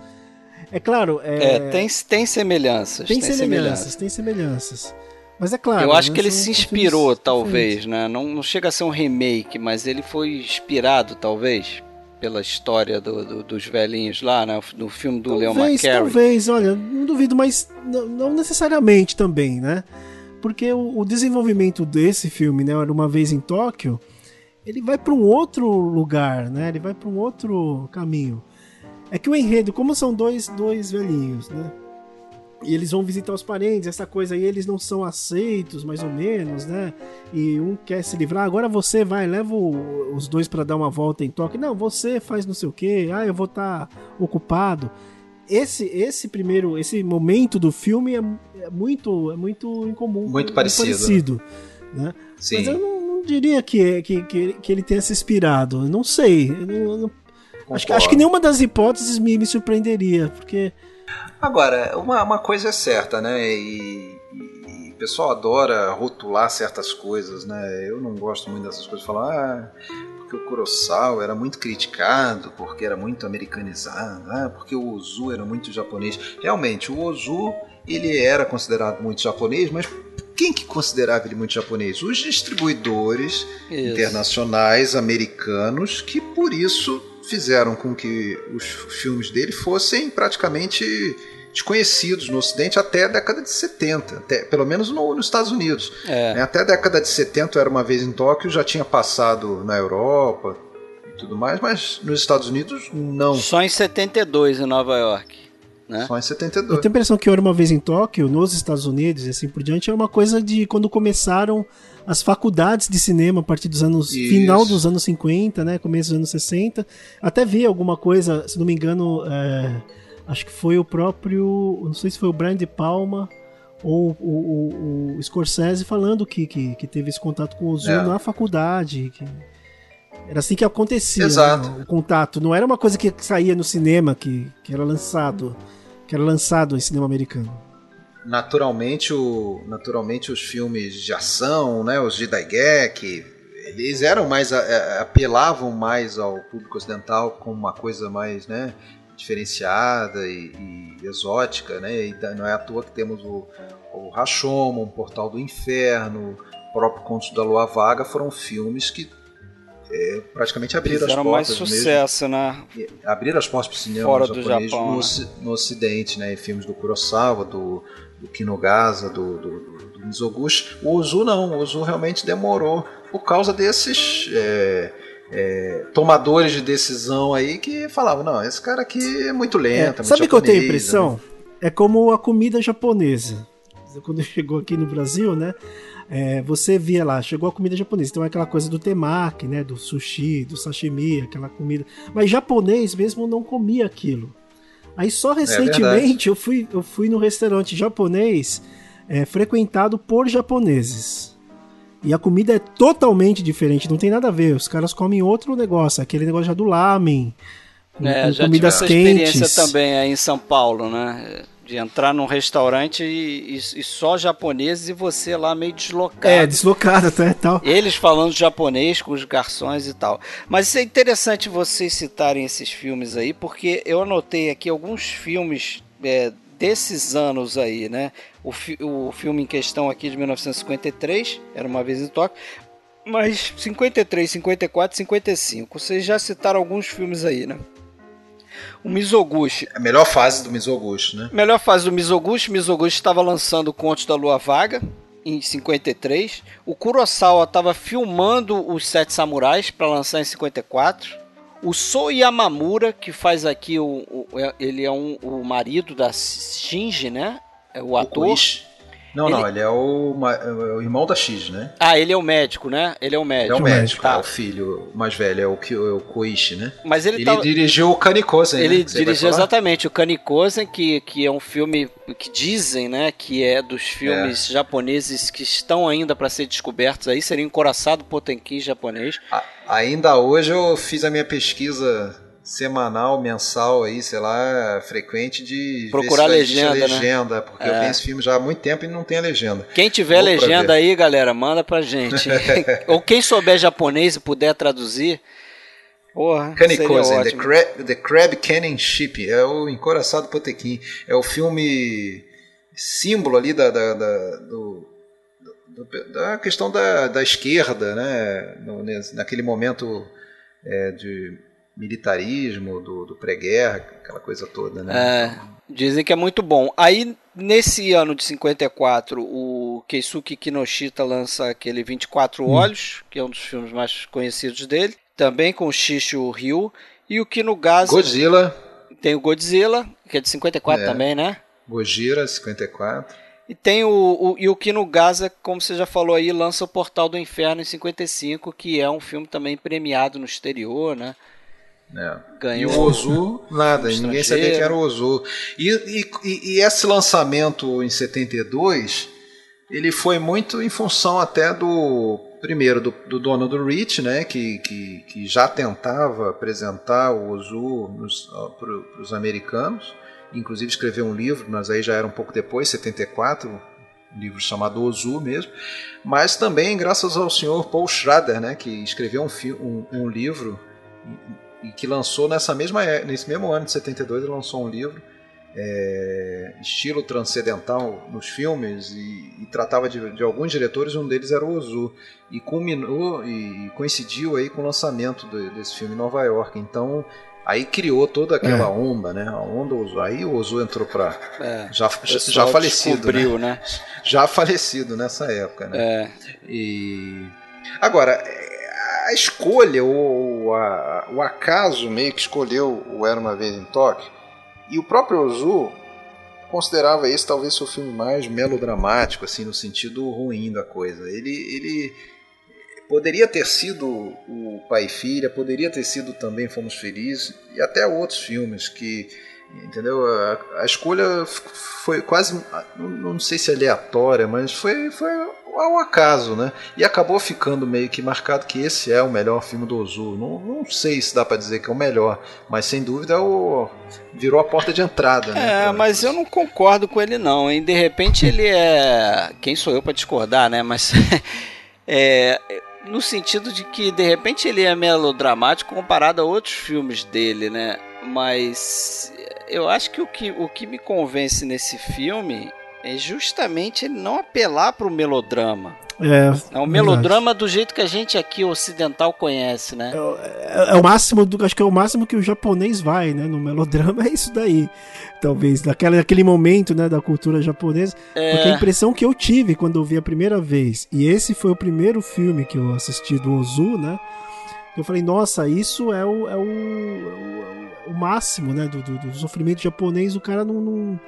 É claro. É, é tem, tem semelhanças. Tem, tem semelhanças, semelhanças, tem semelhanças. Mas é claro. Eu acho né, que ele se inspirou, talvez, né? Não, não chega a ser um remake, mas ele foi inspirado, talvez, pela história do, do, dos velhinhos lá, né? No filme do talvez, Leon McCarey. Talvez, olha, não duvido, mas não, não necessariamente também, né? Porque o, o, desenvolvimento desse filme, né? Era uma vez em Tóquio, ele vai para um outro lugar, né? Ele vai para um outro caminho. É que o enredo, como são dois, dois velhinhos, né? E eles vão visitar os parentes, essa coisa aí, eles não são aceitos, mais ou menos, né? E um quer se livrar, agora você vai, leva os dois para dar uma volta em toque. Não, você faz não sei o quê, ah, eu vou estar tá ocupado. Esse, esse primeiro, esse momento do filme é, é muito, é muito incomum. Muito parecido. parecido né? Sim. Mas eu não, não diria que, que, que, que, ele tenha se inspirado. Eu não sei. Eu não, não, acho, acho que nenhuma das hipóteses me, me surpreenderia, porque Agora, uma, uma coisa é certa, né? E, e, o pessoal adora rotular certas coisas, né? Eu não gosto muito dessas coisas, falar, ah, porque o Kurosawa era muito criticado, porque era muito americanizado, ah, porque o Ozu era muito japonês. Realmente, o Ozu ele era considerado muito japonês, mas quem que considerava ele muito japonês? Os distribuidores isso. internacionais americanos que por isso fizeram com que os filmes dele fossem praticamente desconhecidos no Ocidente até a década de 70, até, pelo menos no, nos Estados Unidos. É. Né, até a década de 70 era uma vez em Tóquio, já tinha passado na Europa e tudo mais, mas nos Estados Unidos não. Só em 72 em Nova York. Né? Só em 72. Eu tenho a impressão que era uma vez em Tóquio, nos Estados Unidos e assim por diante, é uma coisa de quando começaram as faculdades de cinema a partir dos anos. Isso. final dos anos 50, né? Começo dos anos 60. Até vi alguma coisa, se não me engano, é, acho que foi o próprio. Não sei se foi o Brian De Palma ou o, o, o Scorsese falando que, que, que, teve esse contato com o Zoom é. na faculdade. Que era assim que acontecia né, o contato. Não era uma coisa que saía no cinema, que, que era lançado. Que era lançado em cinema americano naturalmente, o, naturalmente os filmes de ação, né, os de Daigek, eles eram mais apelavam mais ao público ocidental como uma coisa mais, né, diferenciada e, e exótica, né? E não é à toa que temos o, o Rashomon, o Portal do Inferno, o próprio Contos da Lua Vaga foram filmes que é, praticamente abriram Fizeram as portas. mais sucesso, mesmo, né? Abriram as portas para o cinema Fora japonês Japão, no, né? no Ocidente, né? Em filmes do Kurosawa, do do Kinogasa, do, do, do Mizoguchi. O Ozu não, o Ozu realmente demorou por causa desses é, é, tomadores de decisão aí que falavam, não, esse cara aqui é muito lento. É, é sabe o que eu tenho a impressão? Né? É como a comida japonesa. Quando chegou aqui no Brasil, né? É, você via lá, chegou a comida japonesa, então é aquela coisa do temaki, né, do sushi, do sashimi, aquela comida. Mas japonês mesmo não comia aquilo. Aí só é recentemente é eu, fui, eu fui no restaurante japonês é, frequentado por japoneses. E a comida é totalmente diferente, não tem nada a ver. Os caras comem outro negócio, aquele negócio já do lamen. Com, é, com já comidas tive essa quentes. experiência também aí em São Paulo, né? De entrar num restaurante e, e, e, só japoneses e você lá meio deslocado. É, deslocado até tal. Eles falando japonês com os garçons e tal. Mas isso é interessante vocês citarem esses filmes aí, porque eu anotei aqui alguns filmes é, desses anos aí, né? O, fi o filme em questão aqui de 1953, Era Uma Vez em Tóquio, mas 53, 54, 55. Vocês já citaram alguns filmes aí, né? O Mizoguchi. A melhor fase do Mizoguchi, né? Melhor fase do Mizoguchi. Mizoguchi estava lançando Contos da Lua Vaga em 53. O Kurosawa estava filmando os Sete Samurais para lançar em 54. O So Yamamura, que faz aqui o, o ele é um, o marido da Shinji, né? É o ator. O não, ele... não, ele é o, é o, irmão da X, né? Ah, ele é o médico, né? Ele é o médico. Ele é o médico, tá. é o filho mais velho, é o, é o Koichi, né? Mas ele, ele tá... dirigiu o Kanikosen, Ele né? dirigiu exatamente o Kanikosen, que, que é um filme que dizem, né, que é dos filmes é. japoneses que estão ainda para ser descobertos aí, seria Encoraçado Potemkin japonês. A, ainda hoje eu fiz a minha pesquisa semanal, mensal aí, sei lá, frequente de procurar legenda, legenda, né? porque é. eu tenho esse filme já há muito tempo e não tem a legenda. Quem tiver Vou legenda aí, galera, manda pra gente. Ou quem souber japonês e puder traduzir, Porra, Kanikozen, The Crab, The Crab Cannon Ship, é o Encoraçado Potequim, é o filme símbolo ali da, da, da do, da questão da, da esquerda, né, naquele momento é, de militarismo, do, do pré-guerra, aquela coisa toda, né? É, dizem que é muito bom. Aí, nesse ano de 54, o Keisuke Kinoshita lança aquele 24 hum. Olhos, que é um dos filmes mais conhecidos dele, também com o Shishu Ryu, e o Kinugasa... Godzilla. Tem o Godzilla, que é de 54 é. também, né? Gojira, 54. E tem o, o, e o Kinugasa, como você já falou aí, lança o Portal do Inferno em 55, que é um filme também premiado no exterior, né? É. Ganhou e o Ozu, nada, ninguém sabia que era o Ozu. E, e, e, esse lançamento em 72, ele foi muito em função até do primeiro do, do dono do Rich, né, que, que, que, já tentava apresentar o Ozu para os americanos, inclusive escreveu um livro, mas aí já era um pouco depois, 74, um livro chamado Ozu mesmo, mas também graças ao senhor Paul Schrader, né, que escreveu um, um, um livro e que lançou nessa mesma é, nesse mesmo ano de 72 ele lançou um livro é, estilo transcendental nos filmes e, e tratava de, de, alguns diretores um deles era o Ozu e culminou e coincidiu aí com o lançamento do, desse filme em Nova York então aí criou toda aquela é. onda né a onda Ozu aí o Ozu entrou para é, já, já falecido né? né? já falecido nessa época né é. e agora a escolha, o, a, o acaso meio que escolheu o Era Uma Vez em Tóquio, e o próprio Ozu considerava esse talvez seu filme mais melodramático, assim, no sentido ruim da coisa. Ele, ele poderia ter sido o Pai e Filha, poderia ter sido também Fomos Felizes, e até outros filmes que entendeu? A, a, escolha foi quase, não, não, sei se aleatória, mas foi, foi ao acaso, né? E acabou ficando meio que marcado que esse é o melhor filme do Ozu. Não, não sei se dá para dizer que é o melhor, mas sem dúvida é o, virou a porta de entrada, né? É, mas eu não concordo com ele não, hein? De repente ele é, quem sou eu para discordar, né? Mas é no sentido de que de repente ele é melodramático comparado a outros filmes dele, né? Mas eu acho que o que, o que me convence nesse filme é justamente ele não apelar para o melodrama. É, é um melodrama do jeito que a gente aqui ocidental conhece, né? É, é, é, o máximo, do, acho que é o máximo que o japonês vai, né? No melodrama é isso daí, talvez daquela, daquele momento, né, da cultura japonesa. É... Porque a impressão que eu tive quando eu vi a primeira vez e esse foi o primeiro filme que eu assisti do Ozu, né? Eu falei, nossa, isso é o, é o, é o, o máximo, né, do, do, do, sofrimento japonês. O cara não, não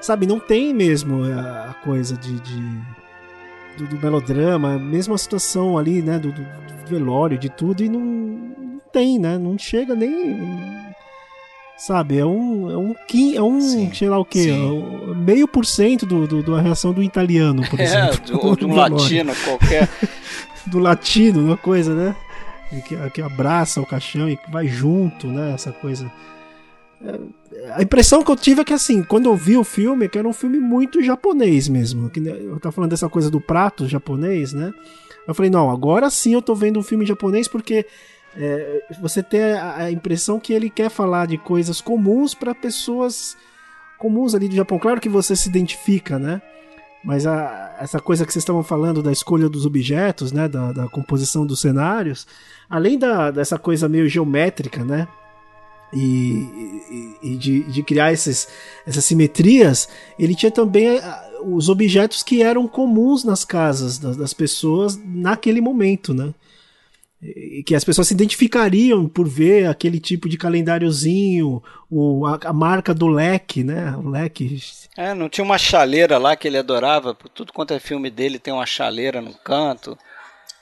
sabe, não tem mesmo a coisa de, de do, do, melodrama, mesmo a situação ali, né, do, do, velório, de tudo, e não, não, tem, né, não chega nem, sabe, é um, é um, é um sei lá o que, é meio por cento do, do, da reação do italiano, por é, exemplo. Ou de um latino qualquer. do latino, uma coisa, né? Que, que abraça o caixão e vai junto, né? Essa coisa. A impressão que eu tive é que, assim, quando eu vi o filme, é que era um filme muito japonês mesmo. Eu tava falando dessa coisa do prato japonês, né? Eu falei, não, agora sim eu tô vendo um filme japonês porque é, você tem a, a, impressão que ele quer falar de coisas comuns para pessoas comuns ali do Japão. Claro que você se identifica, né? Mas a, essa coisa que vocês estavam falando da escolha dos objetos, né? Da, da composição dos cenários, além da, dessa coisa meio geométrica, né? E, e, e de, de, criar esses, essas simetrias, ele tinha também os objetos que eram comuns nas casas das, das pessoas naquele momento, né? que as pessoas se identificariam por ver aquele tipo de calendáriozinho, o, a, a, marca do leque, né? O leque. É, não tinha uma chaleira lá que ele adorava, por tudo quanto é filme dele tem uma chaleira no canto.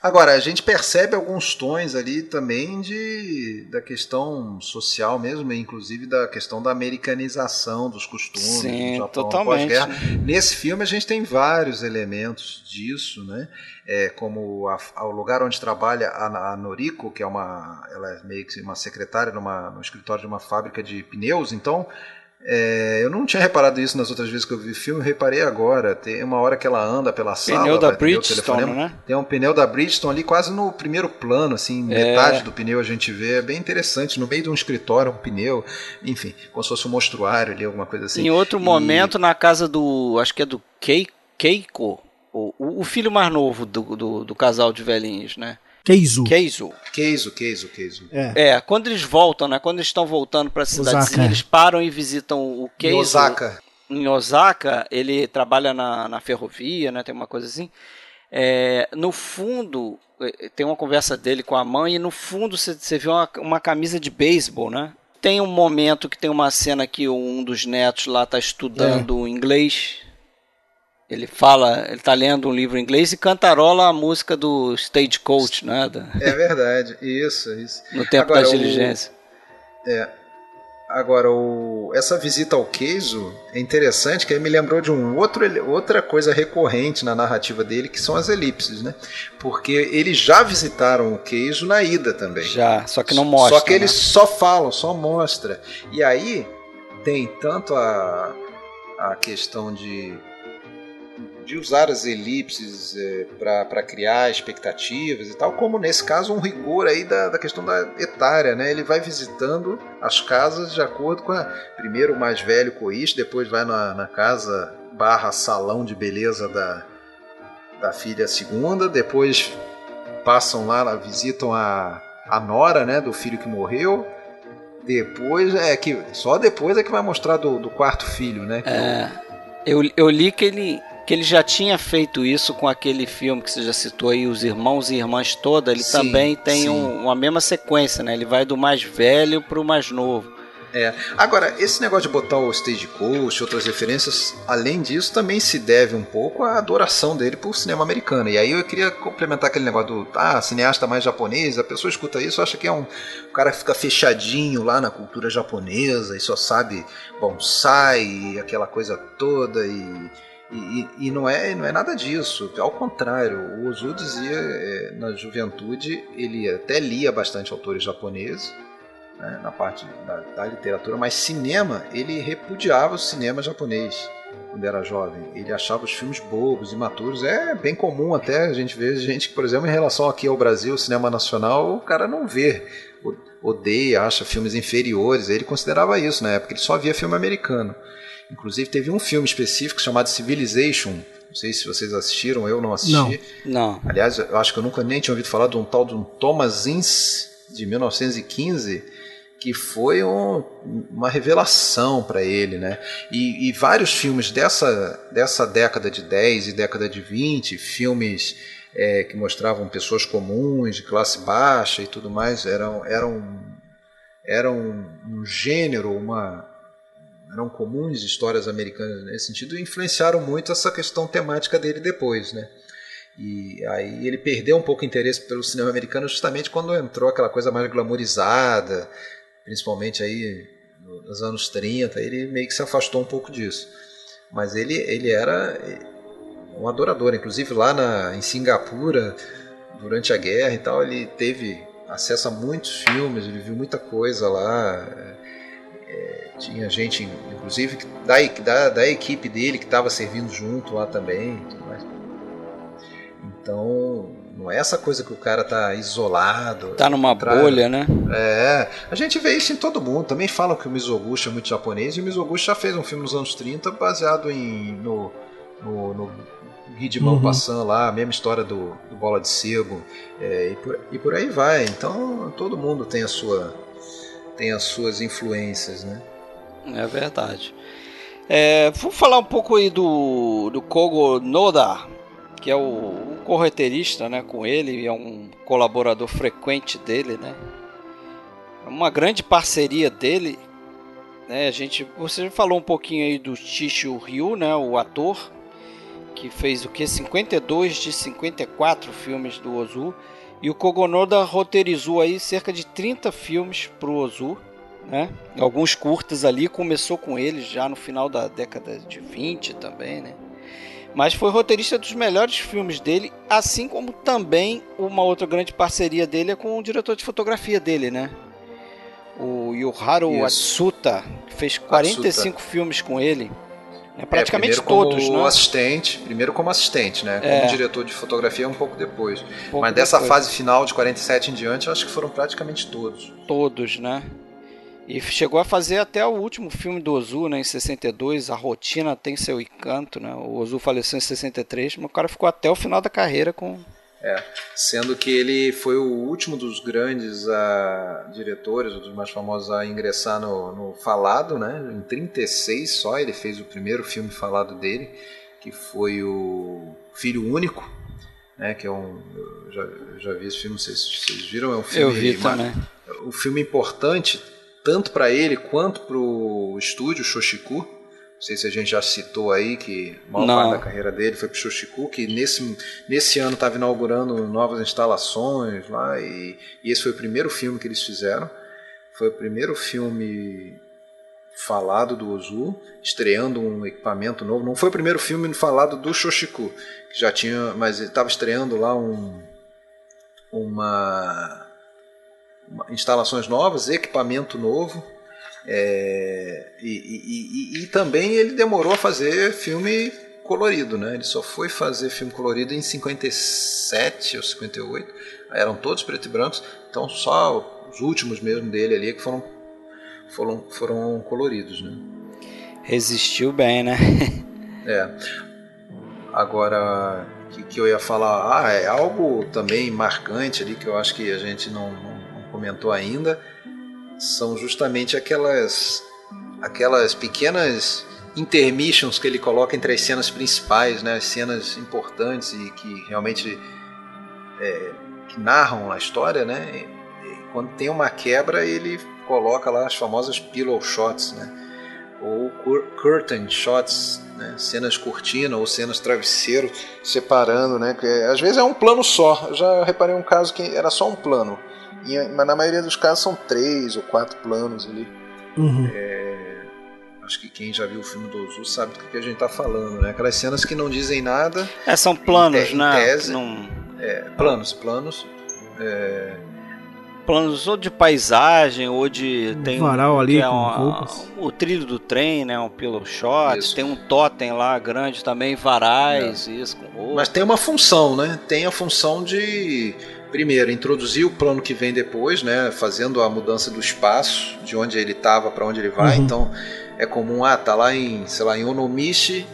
Agora, a gente percebe alguns tons ali também de, da questão social mesmo, inclusive da questão da americanização dos costumes Sim, do Japão pós-guerra. Nesse filme a gente tem vários elementos disso, né? É, como a, o lugar onde trabalha a, a, Noriko, que é uma, ela é meio que uma secretária numa, no escritório de uma fábrica de pneus, então é, eu não tinha reparado isso nas outras vezes que eu vi o filme, reparei agora. Tem uma hora que ela anda pela sala. Pneu da Bridgestone, né? Tem um pneu da Bridgestone ali quase no primeiro plano, assim, é. metade do pneu a gente vê. É bem interessante, no meio de um escritório, um pneu, enfim, como se fosse um monstruário ali, alguma coisa assim. Em outro e... momento, na casa do. Acho que é do Keiko, o, o filho mais novo do, do, do casal de velhinhos, né? Keizo. Keizo. Keizo, Keizo, Keizo. É. é, quando eles voltam, né? Quando eles estão voltando para a cidadezinha, eles param e visitam o Keizo. Em Osaka. Em Osaka, ele trabalha na, na ferrovia, né? Tem uma coisa assim. É, no fundo, é, tem uma conversa dele com a mãe e no fundo você vê uma, uma camisa de beisebol, né? Tem um momento que tem uma cena que um dos netos lá está estudando é. inglês ele fala, ele tá lendo um livro em inglês e cantarola a música do Stagecoach, né? É verdade, isso, isso. No tempo Agora, da diligência. O... É. Agora, o... essa visita ao Keizo é interessante, que aí me lembrou de um outro, outra coisa recorrente na narrativa dele, que são as elipses, né? Porque eles já visitaram o Keizo na ida também. Já, só que não mostra. Só que eles né? só falam, só mostra. E aí tem tanto a, a questão de de usar as elipses é, para criar expectativas e tal, como nesse caso um rigor aí da, da questão da etária, né? Ele vai visitando as casas de acordo com a primeiro o mais velho coís, depois vai na, na casa barra salão de beleza da, da filha segunda, depois passam lá, visitam a, a nora, né, do filho que morreu. Depois é que só depois é que vai mostrar do, do quarto filho, né? É, eu, eu li que ele que ele já tinha feito isso com aquele filme que você já citou aí, Os Irmãos e Irmãs Toda, ele sim, também tem um, uma mesma sequência, né? Ele vai do mais velho pro mais novo. É. Agora, esse negócio de botar o Stagecoach, outras referências, além disso, também se deve um pouco à adoração dele por cinema americano. E aí eu queria complementar aquele negócio do ah, cineasta mais japonês, a pessoa escuta isso, acha que é um, um cara que fica fechadinho lá na cultura japonesa e só sabe bonsai, aquela coisa toda e e, e, não, é, não é nada disso, ao contrário, o Ozu dizia é, na juventude, ele até lia bastante autores japoneses, né, na parte da, da, literatura, mas cinema, ele repudiava o cinema japonês quando era jovem. Ele achava os filmes bobos, imaturos. É bem comum até a gente ver gente que, por exemplo, em relação aqui ao Brasil, o cinema nacional, o cara não vê, odeia, acha filmes inferiores. Ele considerava isso na época, ele só via filme americano. Inclusive teve um filme específico chamado Civilization. Não sei se vocês assistiram, eu não assisti. Não. não. Aliás, eu acho que eu nunca nem tinha ouvido falar de um tal de um Thomas Ince de 1915 que foi um, uma revelação para ele, né? E, e, vários filmes dessa, dessa década de 10 e década de 20, filmes é, que mostravam pessoas comuns, de classe baixa e tudo mais, eram, eram, eram um gênero, uma, eram comuns histórias americanas nesse sentido e influenciaram muito essa questão temática dele depois, né? E aí ele perdeu um pouco o interesse pelo cinema americano justamente quando entrou aquela coisa mais glamourizada, principalmente aí nos anos 30, ele meio que se afastou um pouco disso. Mas ele, ele era um adorador. Inclusive lá na, em Singapura, durante a guerra e tal, ele teve acesso a muitos filmes, ele viu muita coisa lá. Tinha gente, inclusive, da, da, da equipe dele que estava servindo junto lá também. Então, não é essa coisa que o cara tá isolado. Tá numa bolha, né? É. A gente vê isso em todo mundo. Também falam que o Mizoguchi é muito japonês. E o Mizoguchi já fez um filme nos anos 30 baseado em, no, no, no Guidimão uhum. passando lá, a mesma história do, do Bola de Sebo. É, e, por, e por aí vai. Então todo mundo tem a sua tem as suas influências, né? É verdade. É, vamos falar um pouco aí do, do Kogo Noda, que é o, o correteirista né, com ele, é um colaborador frequente dele, né? É uma grande parceria dele. Né, a gente, você falou um pouquinho aí do Chicho Ryu, né, o ator, que fez o que 52 de 54 filmes do Ozu. E o Kogonoda roteirizou aí cerca de 30 filmes para o Ozu. Né? Alguns curtas ali, começou com ele já no final da década de 20 também, né? Mas foi roteirista dos melhores filmes dele, assim como também uma outra grande parceria dele é com o diretor de fotografia dele, né? O Yuharu Isso. Atsuta, que fez 45 Atsuta. filmes com ele. É, praticamente é, todos, como né? assistente, primeiro como assistente, né? Como é. diretor de fotografia um pouco depois. Um pouco Mas dessa depois. fase final de 47 em diante, eu acho que foram praticamente todos. Todos, né? E chegou a fazer até o último filme do Ozu, né, em 62, A Rotina Tem Seu Encanto, né? O Ozu faleceu em 63, mas o cara ficou até o final da carreira com... É, sendo que ele foi o último dos grandes uh, diretores, dos mais famosos a ingressar no, no falado, né? Em 36 só ele fez o primeiro filme falado dele, que foi o Filho Único, né? Que é um... Eu já, já vi esse filme, vocês, vocês viram? É um filme... Eu vi também. Um filme importante tanto para ele quanto para o estúdio Shoshiku. Não sei se a gente já citou aí que a maior Não. parte da carreira dele foi para o Shoshiku, que nesse, nesse ano estava inaugurando novas instalações lá, e, e esse foi o primeiro filme que eles fizeram. Foi o primeiro filme falado do Ozu, estreando um equipamento novo. Não foi o primeiro filme falado do Shoshiku, que já tinha, mas ele estava estreando lá um uma instalações novas, equipamento novo. É, e, e, e, e, também ele demorou a fazer filme colorido, né? Ele só foi fazer filme colorido em 57 ou 58. Eram todos preto e brancos, então só os últimos mesmo dele ali que foram foram, foram coloridos, né? Resistiu bem, né? é. Agora que, que eu ia falar, ah, é algo também marcante ali que eu acho que a gente não, não comentou ainda, são justamente aquelas aquelas pequenas intermissions que ele coloca entre as cenas principais, né, as cenas importantes e que realmente é, que narram a história, né? E, quando tem uma quebra, ele coloca lá as famosas pillow shots, né? Ou curtain shots, né? cenas cortina ou cenas travesseiro separando, né? Que, às vezes é um plano só. Eu já reparei um caso que era só um plano e, mas na maioria dos casos são três ou quatro planos ali. Uhum. É, acho que quem já viu o filme do Ozu sabe do que a gente está falando, né? Aquelas cenas que não dizem nada. É, são planos, em, né? Em tese, não... é, planos, planos. É... Planos ou de paisagem ou de um tem varal ali é uma, o trilho do trem, né? Um pillow shot, isso. tem um totem lá grande também, varais, é. isso. Mas tem uma função, né? Tem a função de primeiro, introduzir o plano que vem depois, né, fazendo a mudança do espaço, de onde ele estava para onde ele vai. Uhum. Então, é comum, ah, tá lá em, sei lá, em Onomishi,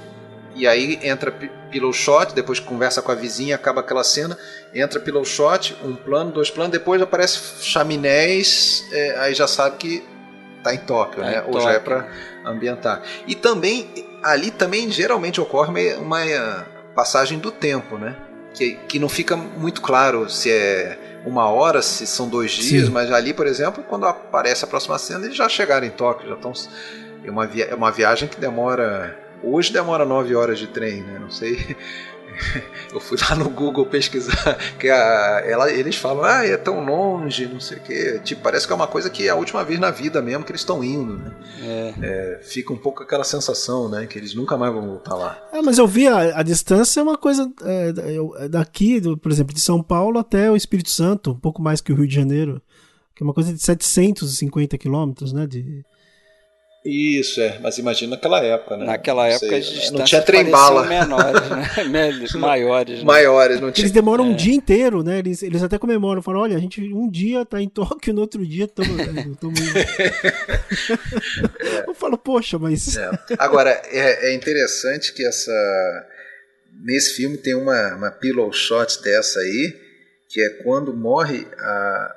e aí entra pillow shot, depois conversa com a vizinha, acaba aquela cena, entra pillow shot, um plano, dois planos, depois aparece chaminés, é, aí já sabe que tá em Tóquio, tá né? Em Ou já é para ambientar. E também ali também geralmente ocorre uma passagem do tempo, né? Que, que não fica muito claro se é uma hora, se são dois dias, Sim. mas ali, por exemplo, quando aparece a próxima cena, eles já chegaram em Tóquio, já estão. É uma, via, é uma viagem que demora. Hoje demora nove horas de trem, né? Não sei eu fui lá no Google pesquisar que a, ela, eles falam, ah, é tão longe, não sei o quê. Tipo, parece que é uma coisa que é a última vez na vida mesmo que eles estão indo, né? É. É, fica um pouco aquela sensação, né? Que eles nunca mais vão voltar lá. É, mas eu vi a, a distância é uma coisa é, daqui, do, por exemplo, de São Paulo até o Espírito Santo, um pouco mais que o Rio de Janeiro, que é uma coisa de 750 quilômetros, né? De, isso, é. Mas imagina naquela época, né? Naquela época sei, as distâncias não tinha trem bala. menores, né? maiores. Né? Maiores, não tinha. Eles demoram é. um dia inteiro, né? Eles, eles até comemoram, falam, olha, a gente um dia tá em Tóquio, no outro dia estamos... é. Eu falo, poxa, mas... É. Agora, é, é interessante que essa... Nesse filme tem uma, uma pillow shot dessa aí, que é quando morre a,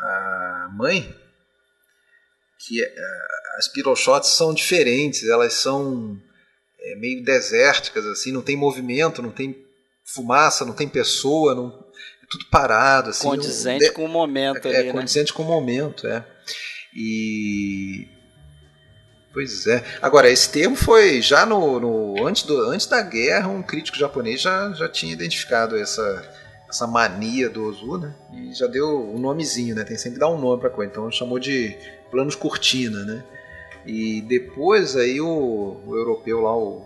a mãe, que é as pirochotes são diferentes, elas são é, meio desérticas, assim, não tem movimento, não tem fumaça, não tem pessoa, não, é tudo parado. Assim, condizente não, com o momento é, ali, É, condizente com o momento, é. E... Pois é. Agora, esse termo foi já no, no antes, do, antes da guerra, um crítico japonês já, já tinha identificado essa, essa mania do Ozu, né? E já deu o um nomezinho, né? Tem sempre que dar um nome pra coisa. Então chamou de planos cortina, né? E depois aí o, o europeu lá, o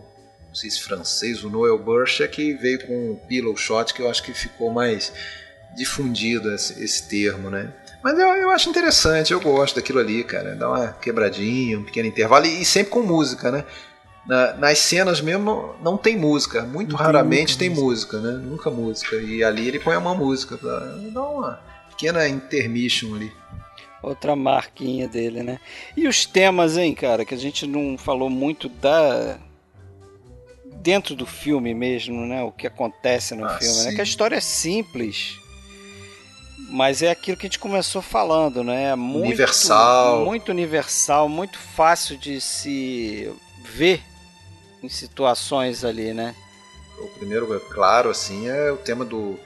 não sei se francês, o Noel Burch, é que veio com o pillow shot, que eu acho que ficou mais difundido esse, esse termo, né? Mas eu, eu acho interessante, eu gosto daquilo ali, cara. Dá uma quebradinha, um pequeno intervalo e, e sempre com música, né? Na, nas cenas mesmo não, não tem música, muito não raramente tem, tem música. música, né? Nunca música. E ali ele põe uma música pra dar uma pequena intermission ali. Outra marquinha dele, né? E os temas, hein, cara, que a gente não falou muito da. Dentro do filme mesmo, né? O que acontece no ah, filme, sim. né? Que a história é simples. Mas é aquilo que a gente começou falando, né? Muito, universal. Muito universal, muito fácil de se ver em situações ali, né? O primeiro, é claro, assim, é o tema do,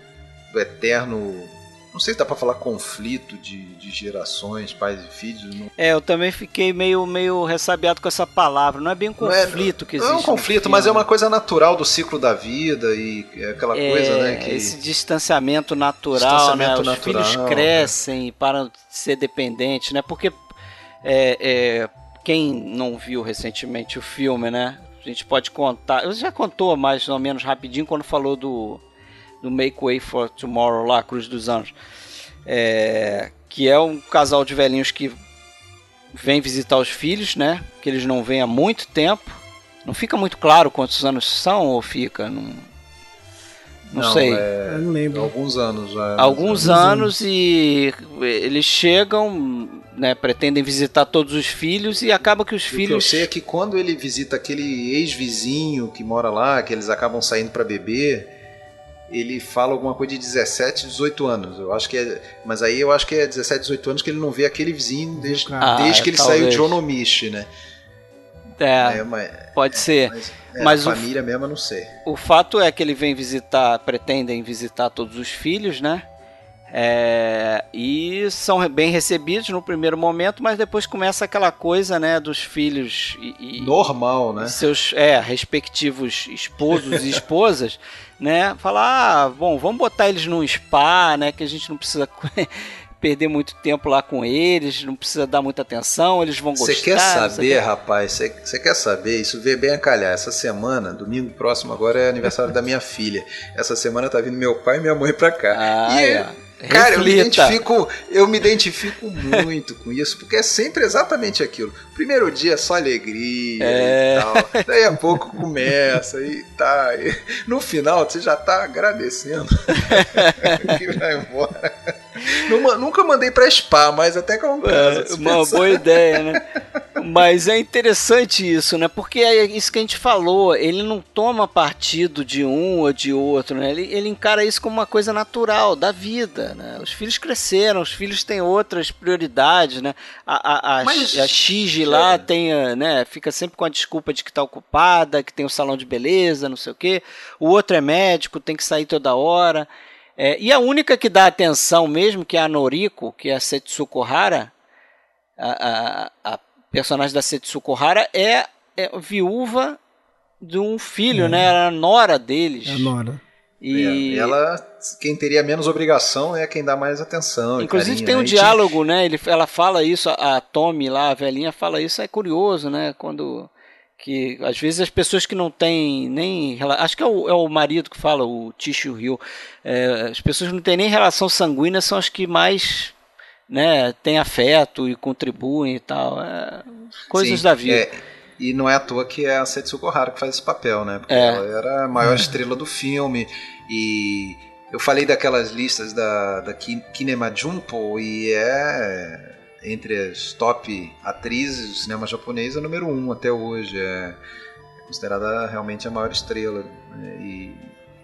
do eterno não sei se dá pra falar conflito de, de gerações, pais e filhos. Não... É, eu também fiquei meio, meio ressabiado com essa palavra. Não é bem um conflito não é, que existe. Não é um conflito, mas é uma coisa natural do ciclo da vida e é aquela é, coisa, né? Que... Esse distanciamento natural, distanciamento né? Os filhos é. crescem e param de ser dependentes, né? Porque é, é, quem não viu recentemente o filme, né? A gente pode contar. Eu já contou mais ou menos rapidinho quando falou do do Make Way for Tomorrow lá, Cruz dos Anjos. É, que é um casal de velhinhos que vem visitar os filhos, né? Que eles não vêm há muito tempo. Não fica muito claro quantos anos são ou fica? Não, não, não sei. É, não lembro. Alguns anos já. Alguns anos, e eles chegam, né, pretendem visitar todos os filhos e acaba que os filhos. O que eu sei é que quando ele visita aquele ex-vizinho que mora lá, que eles acabam saindo para beber, ele fala alguma coisa de 17, 18 anos. Eu acho que é, mas aí eu acho que é 17, 18 anos que ele não vê aquele vizinho desde, ah, desde é, que ele talvez. saiu de Onomishi, né? É, é mas, pode ser. Mas, é, mas a família o, mesmo eu não sei. O fato é que ele vem visitar, pretendem visitar todos os filhos, né? É, e são bem recebidos no primeiro momento, mas depois começa aquela coisa, né, dos filhos e, e normal, né? Seus é, respectivos esposos e esposas, né? Falar, ah, bom, vamos botar eles num spa, né, que a gente não precisa perder muito tempo lá com eles, não precisa dar muita atenção, eles vão gostar. Você quer saber, rapaz? Você quer saber? Isso vê bem a calhar. Essa semana, domingo próximo, agora é aniversário da minha filha. Essa semana tá vindo meu pai e minha mãe pra cá. Ah, e é. Cara, eu me, identifico, eu me identifico muito com isso, porque é sempre exatamente aquilo. Primeiro dia só alegria é... e tal. Daí a pouco começa e tá. E no final você já tá agradecendo que vai embora. nunca mandei pra spa, mas até que é uma boa ideia, né? Mas é interessante isso, né? Porque é isso que a gente falou, ele não toma partido de um ou de outro, né? Ele, ele encara isso como uma coisa natural da vida, né? Os filhos cresceram, os filhos têm outras prioridades, né? A, a, a, Mas, a Xige lá tem, né? Fica sempre com a desculpa de que está ocupada, que tem o um salão de beleza, não sei o quê. O outro é médico, tem que sair toda hora. É, e a única que dá atenção mesmo, que é a Noriko, que é a Setsuko Hara, a, a, a personagem da Setsuko Hara é, é viúva de um filho, é. né? Era a nora deles. É a nora. E... É, ela, quem teria menos obrigação é quem dá mais atenção. Inclusive carinho, tem um né? diálogo, né? Ele, ela fala isso, a Tommy lá, a velhinha, fala isso, é curioso, né? Quando que às vezes as pessoas que não têm nem acho que é o, é o marido que fala o Tishu Rio é, as pessoas que não têm nem relação sanguínea são as que mais né têm afeto e contribuem e tal é, coisas Sim, da vida é, e não é à toa que é a Setsuko Hara que faz esse papel né porque é. ela era a maior estrela do filme e eu falei daquelas listas da, da Kinema Junpo e é entre as top atrizes do cinema japonês, é número um até hoje. É considerada realmente a maior estrela. Né? E,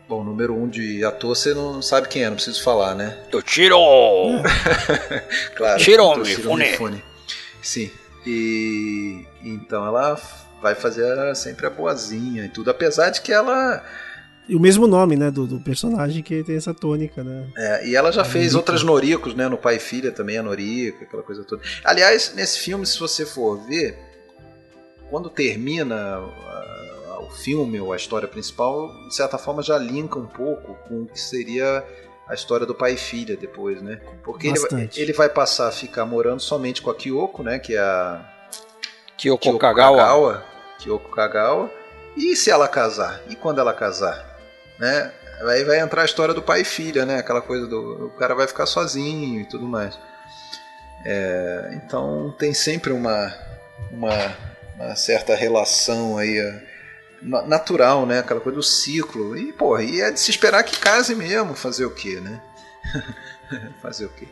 bom, número um de ator você não sabe quem é, não preciso falar, né? Toshiro! claro. Toshiro Mifune. Mifune. Sim. E então ela vai fazer sempre a boazinha e tudo, apesar de que ela e o mesmo nome, né, do, do, personagem que tem essa tônica, né? É, e ela já é fez outras Noricos, né, no Pai e Filha também, a Norico, aquela coisa toda. Aliás, nesse filme, se você for ver, quando termina a, a, o filme ou a história principal, de certa forma já linka um pouco com o que seria a história do pai e filha depois, né? Porque ele, ele, vai passar a ficar morando somente com a Kyoko, né, que é a Kyoko, Kyoko Kagawa. Kagawa. Kyoko Kagawa. E se ela casar? E quando ela casar? Né? Aí vai entrar a história do pai e filha, né? Aquela coisa do o cara vai ficar sozinho e tudo mais. É, então tem sempre uma, uma, uma, certa relação aí é, natural, né? Aquela coisa do ciclo. E, porra, e é de se esperar que case mesmo, fazer o quê, né? fazer o quê?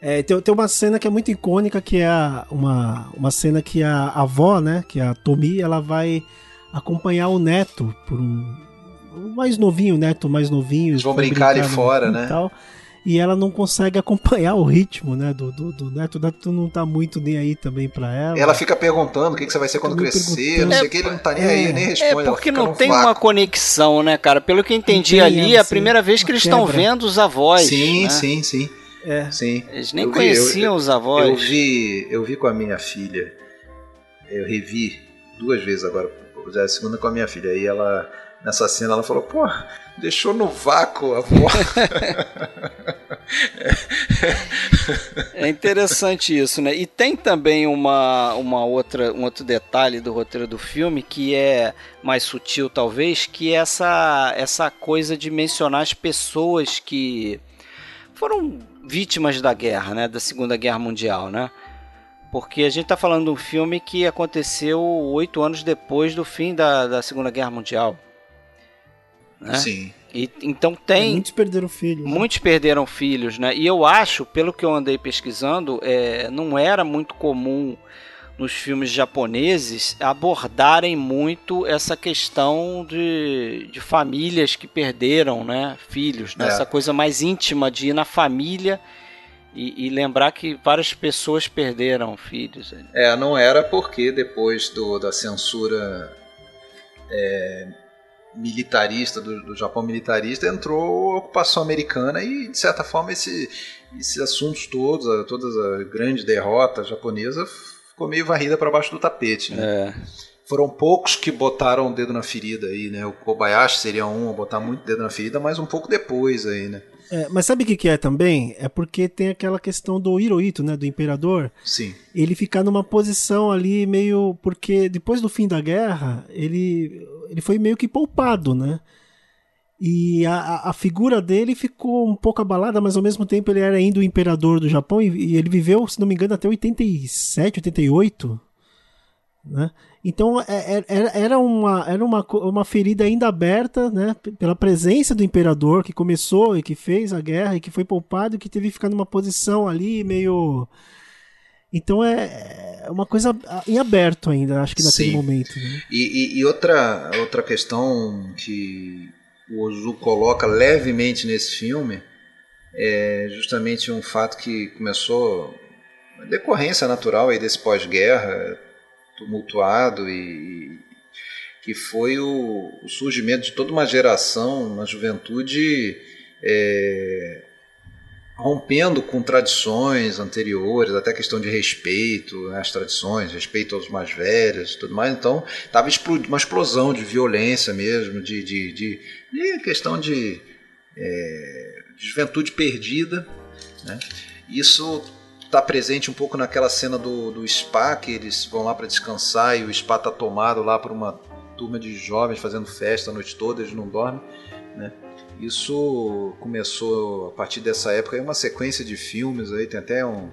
É, tem, tem uma cena que é muito icônica, que é uma, uma cena que a avó, né? Que é a Tomi, ela vai acompanhar o neto por um, o mais novinho, o neto mais novinho. Eles vão brincar, brincar ali fora, né? Tal, e ela não consegue acompanhar o ritmo, né, do, do, do neto. O neto não tá muito nem aí também para ela. Ela fica perguntando o que, que você vai ser quando crescer, não sei o que, ele não tá nem é, aí, nem responde. É porque não tem vácuo. uma conexão, né, cara? Pelo que eu entendi ali, é a primeira vez que eles estão vendo os avós. Sim, né? sim, sim. É. Sim. Eles nem eu conheciam vi, eu, os avós. Eu vi, eu vi com a minha filha. Eu revi duas vezes agora, já a segunda com a minha filha. Aí ela nessa cena, ela falou, pô, deixou no vácuo a avó. é interessante isso, né? E tem também uma, uma outra, um outro detalhe do roteiro do filme que é mais sutil, talvez, que é essa, essa coisa de mencionar as pessoas que foram vítimas da guerra, né? Da Segunda Guerra Mundial, né? Porque a gente está falando de um filme que aconteceu oito anos depois do fim da, da Segunda Guerra Mundial. Né? Sim. E, então tem. É, muitos perderam filhos. Né? Muitos né? perderam filhos, né? E eu acho, pelo que eu andei pesquisando, é, não era muito comum nos filmes japoneses abordarem muito essa questão de, de famílias que perderam né, filhos, né? É. essa coisa mais íntima de ir na família e, e, lembrar que várias pessoas perderam filhos. É, não era porque depois do, da censura é, militarista, do, do, Japão militarista, entrou a ocupação americana e, de certa forma, esse, esses assuntos todos, a, todas a grande derrota japonesa, ficou meio varrida para baixo do tapete. Né? É. Foram poucos que botaram o dedo na ferida aí, né? O Kobayashi seria um a botar muito dedo na ferida, mas um pouco depois aí, né? É, mas sabe o que, que é também? É porque tem aquela questão do Hirohito, né? Do imperador. Sim. Ele ficar numa posição ali meio. Porque depois do fim da guerra, ele, ele foi meio que poupado, né? E a, a figura dele ficou um pouco abalada, mas ao mesmo tempo ele era ainda o imperador do Japão e, e ele viveu, se não me engano, até 87, 88. Né? Então é, é, era uma, era uma, uma ferida ainda aberta né, pela presença do imperador que começou e que fez a guerra e que foi poupado e que teve que ficar numa posição ali meio. Então é, é uma coisa em aberto ainda, acho que naquele Sim. momento. Né? E, e, e, outra, outra questão que o Ozu coloca levemente nesse filme é justamente um fato que começou decorrência natural aí desse pós-guerra tumultuado e, que foi o, o, surgimento de toda uma geração, uma juventude é, rompendo com tradições anteriores, até questão de respeito às tradições, respeito aos mais velhos e tudo mais. Então, estava uma explosão de violência mesmo, de, de, de, de questão de, é, de juventude perdida. Né? Isso está presente um pouco naquela cena do, do spa, que eles vão lá para descansar e o spa está tomado lá por uma turma de jovens fazendo festa a noite toda, eles não dormem. Né? Isso começou a partir dessa época, uma sequência de filmes, aí tem até um,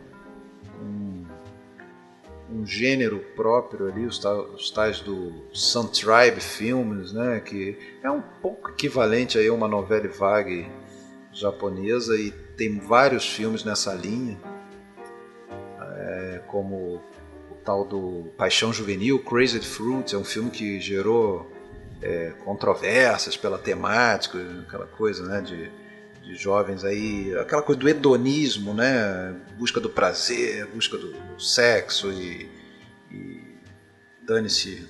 um, um gênero próprio ali, os, os tais do Sun Tribe Filmes, né? que é um pouco equivalente a uma novela vague japonesa e tem vários filmes nessa linha, é, como o tal do Paixão Juvenil, Crazy Fruit, é um filme que gerou é, controvérsias pela temática, aquela coisa né, de, de jovens aí, aquela coisa do hedonismo, né, busca do prazer, busca do, do sexo e, e dane-se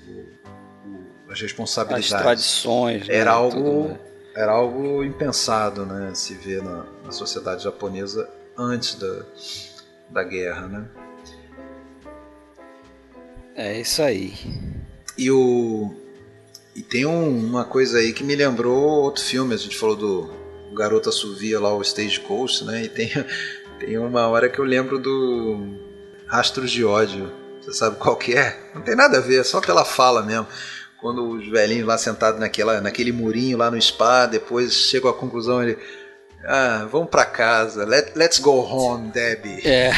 as responsabilidades. As tradições. Né, era algo tudo, né? era algo impensado, né, se ver na, na sociedade japonesa antes da, da guerra, né? É isso aí. E o e tem um, uma coisa aí que me lembrou outro filme, a gente falou do Garota Suvia lá, o Stage Coast, né? E tem, tem uma hora que eu lembro do Rastros de Ódio. Você sabe qual que é? Não tem nada a ver, é só pela fala mesmo. Quando os velhinhos lá sentados naquela, naquele murinho lá no spa, depois chegam à conclusão, ele... Ah, vamos para casa. Let, let's go home, Debbie. É.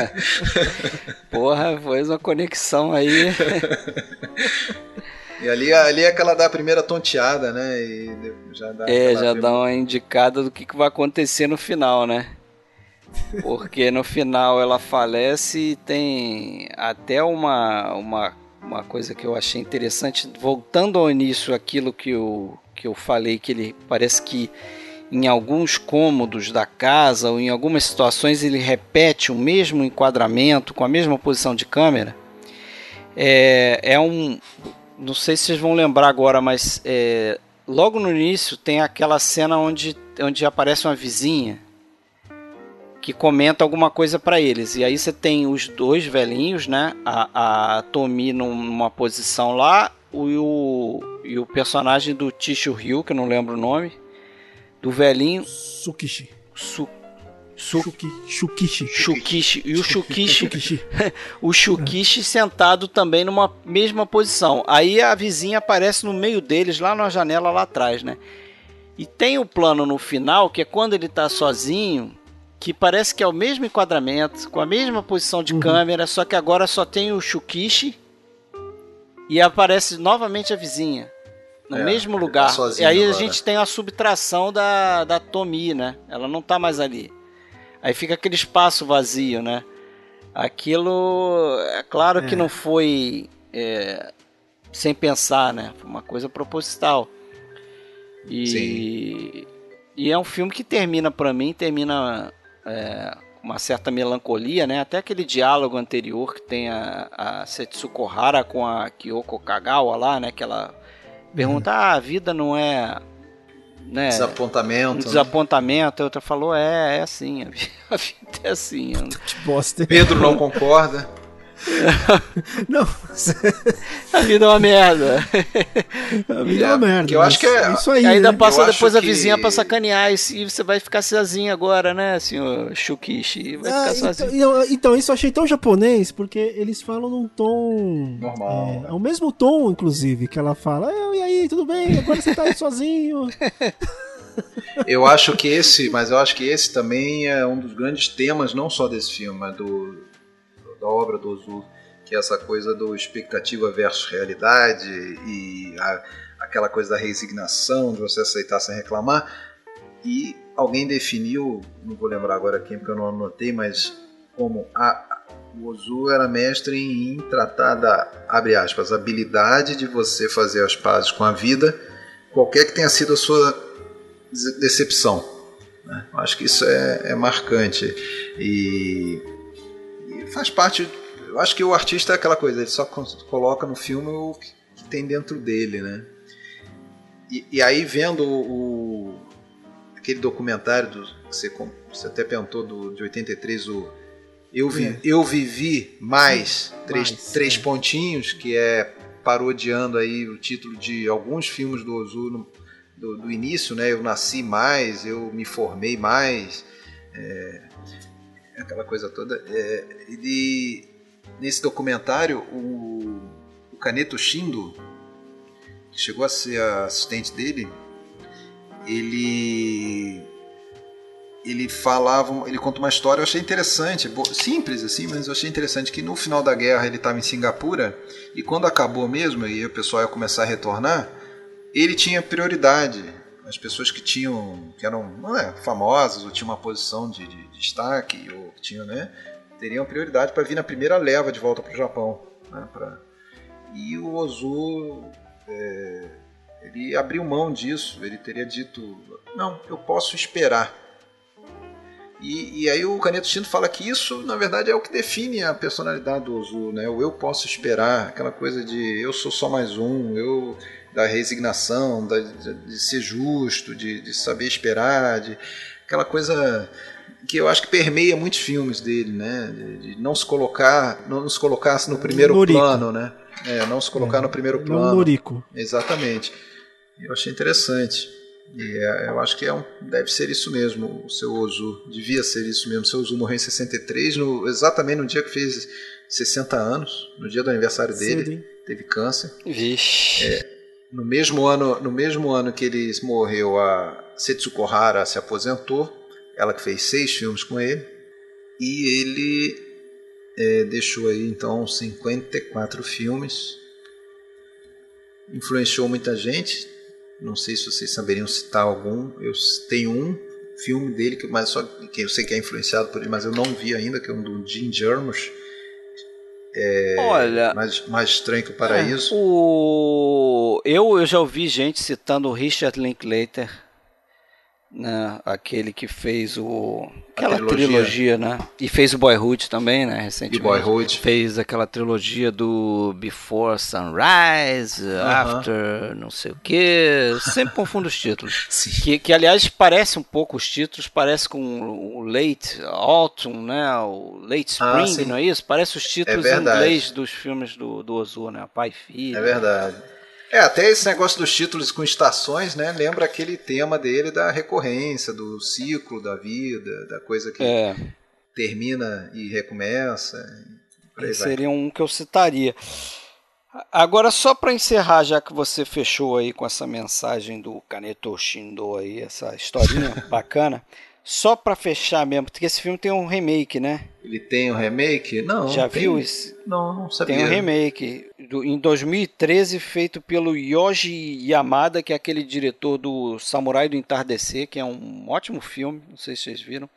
Porra, foi uma conexão aí. E ali, ali é que ela dá a primeira tonteada, né? E já dá é, já dá uma indicada do que, que vai acontecer no final, né? Porque no final ela falece e tem até uma, uma, uma coisa que eu achei interessante, voltando ao início, aquilo que eu, que eu falei, que ele parece que em alguns cômodos da casa ou em algumas situações ele repete o mesmo enquadramento com a mesma posição de câmera. É, é um, não sei se vocês vão lembrar agora, mas é, logo no início tem aquela cena onde, onde aparece uma vizinha que comenta alguma coisa para eles. E aí você tem os dois velhinhos, né? A, a Tomi numa posição lá o, o, e o personagem do Tishu Ryu, que eu não lembro o nome, do velhinho. Sukishi. Su, Shukishi. Shukishi. E o Shukishi. o Shukishi sentado também numa mesma posição. Aí a vizinha aparece no meio deles, lá na janela lá atrás, né? E tem o plano no final, que é quando ele tá sozinho, que parece que é o mesmo enquadramento, com a mesma posição de uhum. câmera, só que agora só tem o Shukishi e aparece novamente a vizinha. No é, mesmo tá lugar. Tá e aí agora. a gente tem a subtração da, da Tomi, né? Ela não tá mais ali. Aí fica aquele espaço vazio, né? Aquilo, é claro é. que não foi é, sem pensar, né? Foi uma coisa proposital. E, Sim. e é um filme que termina, para mim, termina é, uma certa melancolia, né? Até aquele diálogo anterior que tem a, a Setsuko Hara com a Kyoko Kagawa lá, né? Que ela pergunta, uhum. ah, a vida não é né, desapontamento. Um né? desapontamento. A outra falou: é, é assim, a vida é assim. Que bosta. Pedro não concorda. não. a vida é uma merda. A vida é, é uma merda. Que eu acho que é. Isso aí. ainda né? passa eu depois a vizinha que... pra sacanear. E você vai ficar sozinho agora, né, senhor Shukishi? Vai ah, ficar então, então, então, isso eu achei tão japonês, porque eles falam num tom. Normal. É, é o mesmo tom, inclusive, que ela fala. E aí, tudo bem? Agora você tá aí sozinho. Eu acho que esse, mas eu acho que esse também é um dos grandes temas, não só desse filme, mas do, da obra do Ozu, que é essa coisa do expectativa versus realidade e a, aquela coisa da resignação, de você aceitar sem reclamar. E alguém definiu, não vou lembrar agora quem, porque eu não anotei, mas como a, o Ozu era mestre em tratar da, abre aspas, habilidade de você fazer as pazes com a vida, qualquer que tenha sido a sua decepção. Né? Acho que isso é, é marcante. E faz parte. Eu acho que o artista é aquela coisa, ele só coloca no filme o que tem dentro dele, né? E, e aí vendo o, aquele documentário do, que você você até perguntou do, de 83 o Eu, vi, é. eu Vivi Mais, três, mais, três é. pontinhos, que é parodiando aí o título de alguns filmes do Ozu do, do, início, né? Eu nasci mais, eu me formei mais, é, aquela coisa toda. É, ele, nesse documentário, o, o Caneto Shindo, que chegou a ser assistente dele, ele ele falava, ele conta uma história, eu achei interessante, simples assim, mas eu achei interessante que no final da guerra ele estava em Singapura e quando acabou mesmo e o pessoal ia começar a retornar, ele tinha prioridade. As pessoas que tinham, que eram é, famosas ou tinham uma posição de, de, de destaque ou que tinham, né, teriam prioridade para vir na primeira leva de volta para o Japão. Né, pra... E o Ozu é, ele abriu mão disso. Ele teria dito: não, eu posso esperar. E, e, aí o Caneto Tinto fala que isso, na verdade, é o que define a personalidade do Ozu, né? O eu posso esperar, aquela coisa de eu sou só mais um, eu da resignação, da, de, de, ser justo, de, de saber esperar, de aquela coisa que eu acho que permeia muitos filmes dele, né? De, de não se colocar, não se colocasse no primeiro Norico. plano, né? É, não se colocar é, no primeiro plano. Não Norico. Exatamente. Eu achei interessante. E é, eu acho que é um, deve ser isso mesmo, o seu Ozu. Devia ser isso mesmo. O seu Ozu morreu em 63, no, exatamente no dia que fez 60 anos, no dia do aniversário dele. Sim, teve câncer. Vixe. É, no mesmo ano, no mesmo ano que ele morreu, a Setsuko Hara se aposentou, ela que fez seis filmes com ele, e ele é, deixou aí então 54 filmes, influenciou muita gente. Não sei se vocês saberiam citar algum. Eu tenho um filme dele que, mas só que eu sei que é influenciado por ele, mas eu não vi ainda, que é um do Jim Jarmusch é, Olha, mais, mais estranho que o paraíso. É, o, eu, eu já ouvi gente citando o Richard Linklater né, aquele que fez o aquela trilogia. trilogia. né? E fez o Boyhood também, né, recentemente. E Boyhood. Fez aquela trilogia do Before Sunrise, uh -huh. After, não sei o que. Sempre confundo os títulos. que, que aliás parece um pouco os títulos, parece com o Late Autumn, né? O Late ah, Spring, ah, não é isso? Parece os títulos é em inglês dos filmes do, do Ozu, né? Pai e Filho. É verdade. É, até esse negócio dos títulos com estações, né? Lembra aquele tema dele da recorrência, do ciclo da vida, da coisa que é. termina e recomeça. Seria um que eu citaria. Agora, só para encerrar, já que você fechou aí com essa mensagem do Kaneto Shindo aí, essa historinha bacana. Só para fechar mesmo, porque esse filme tem um remake, né? Ele tem um remake? Não. Já tem... viu isso? Não, não sabia. Tem um remake do, em 2013 feito pelo Yoji Yamada, que é aquele diretor do Samurai do Entardecer, que é um ótimo filme, não sei se vocês viram.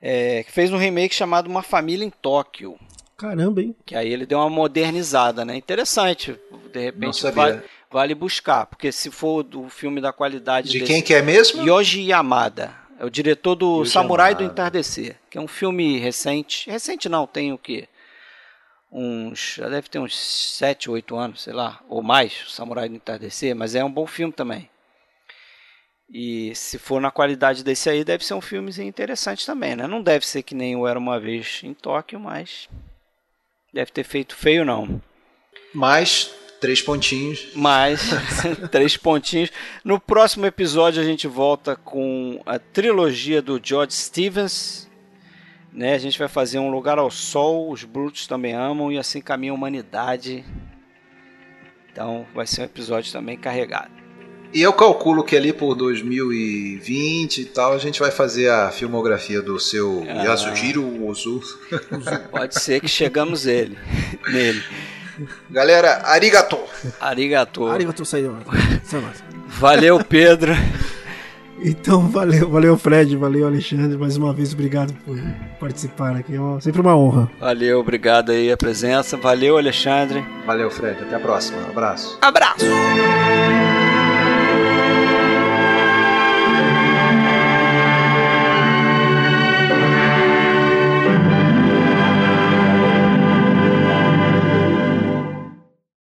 É, que fez um remake chamado Uma Família em Tóquio. Caramba, hein? Que aí ele deu uma modernizada, né? Interessante. De repente vale, vale buscar, porque se for do filme da qualidade de desse, quem que é mesmo? Yoji Yamada. É o diretor do Samurai do Entardecer, que é um filme recente. Recente não, tem o quê? Uns. Já deve ter uns 7, 8 anos, sei lá, ou mais, o Samurai do Entardecer, mas é um bom filme também. E se for na qualidade desse aí, deve ser um filme interessante também, né? Não deve ser que nem o Era Uma Vez em Tóquio, mas deve ter feito feio não. Mas Três pontinhos. Mais três pontinhos. No próximo episódio a gente volta com a trilogia do George Stevens. Né? A gente vai fazer um lugar ao sol, os brutos também amam e assim caminha a humanidade. Então vai ser um episódio também carregado. E eu calculo que ali por 2020 e tal a gente vai fazer a filmografia do seu ah, Yasujiro Ozu. Pode ser que chegamos ele, nele. Galera, arigato. Arigato. Arigato, saiu. Valeu, Pedro. Então, valeu, valeu, Fred, valeu, Alexandre. Mais uma vez, obrigado por participar aqui. É sempre uma honra. Valeu, obrigado aí a presença. Valeu, Alexandre. Valeu, Fred. Até a próxima. Abraço. Abraço.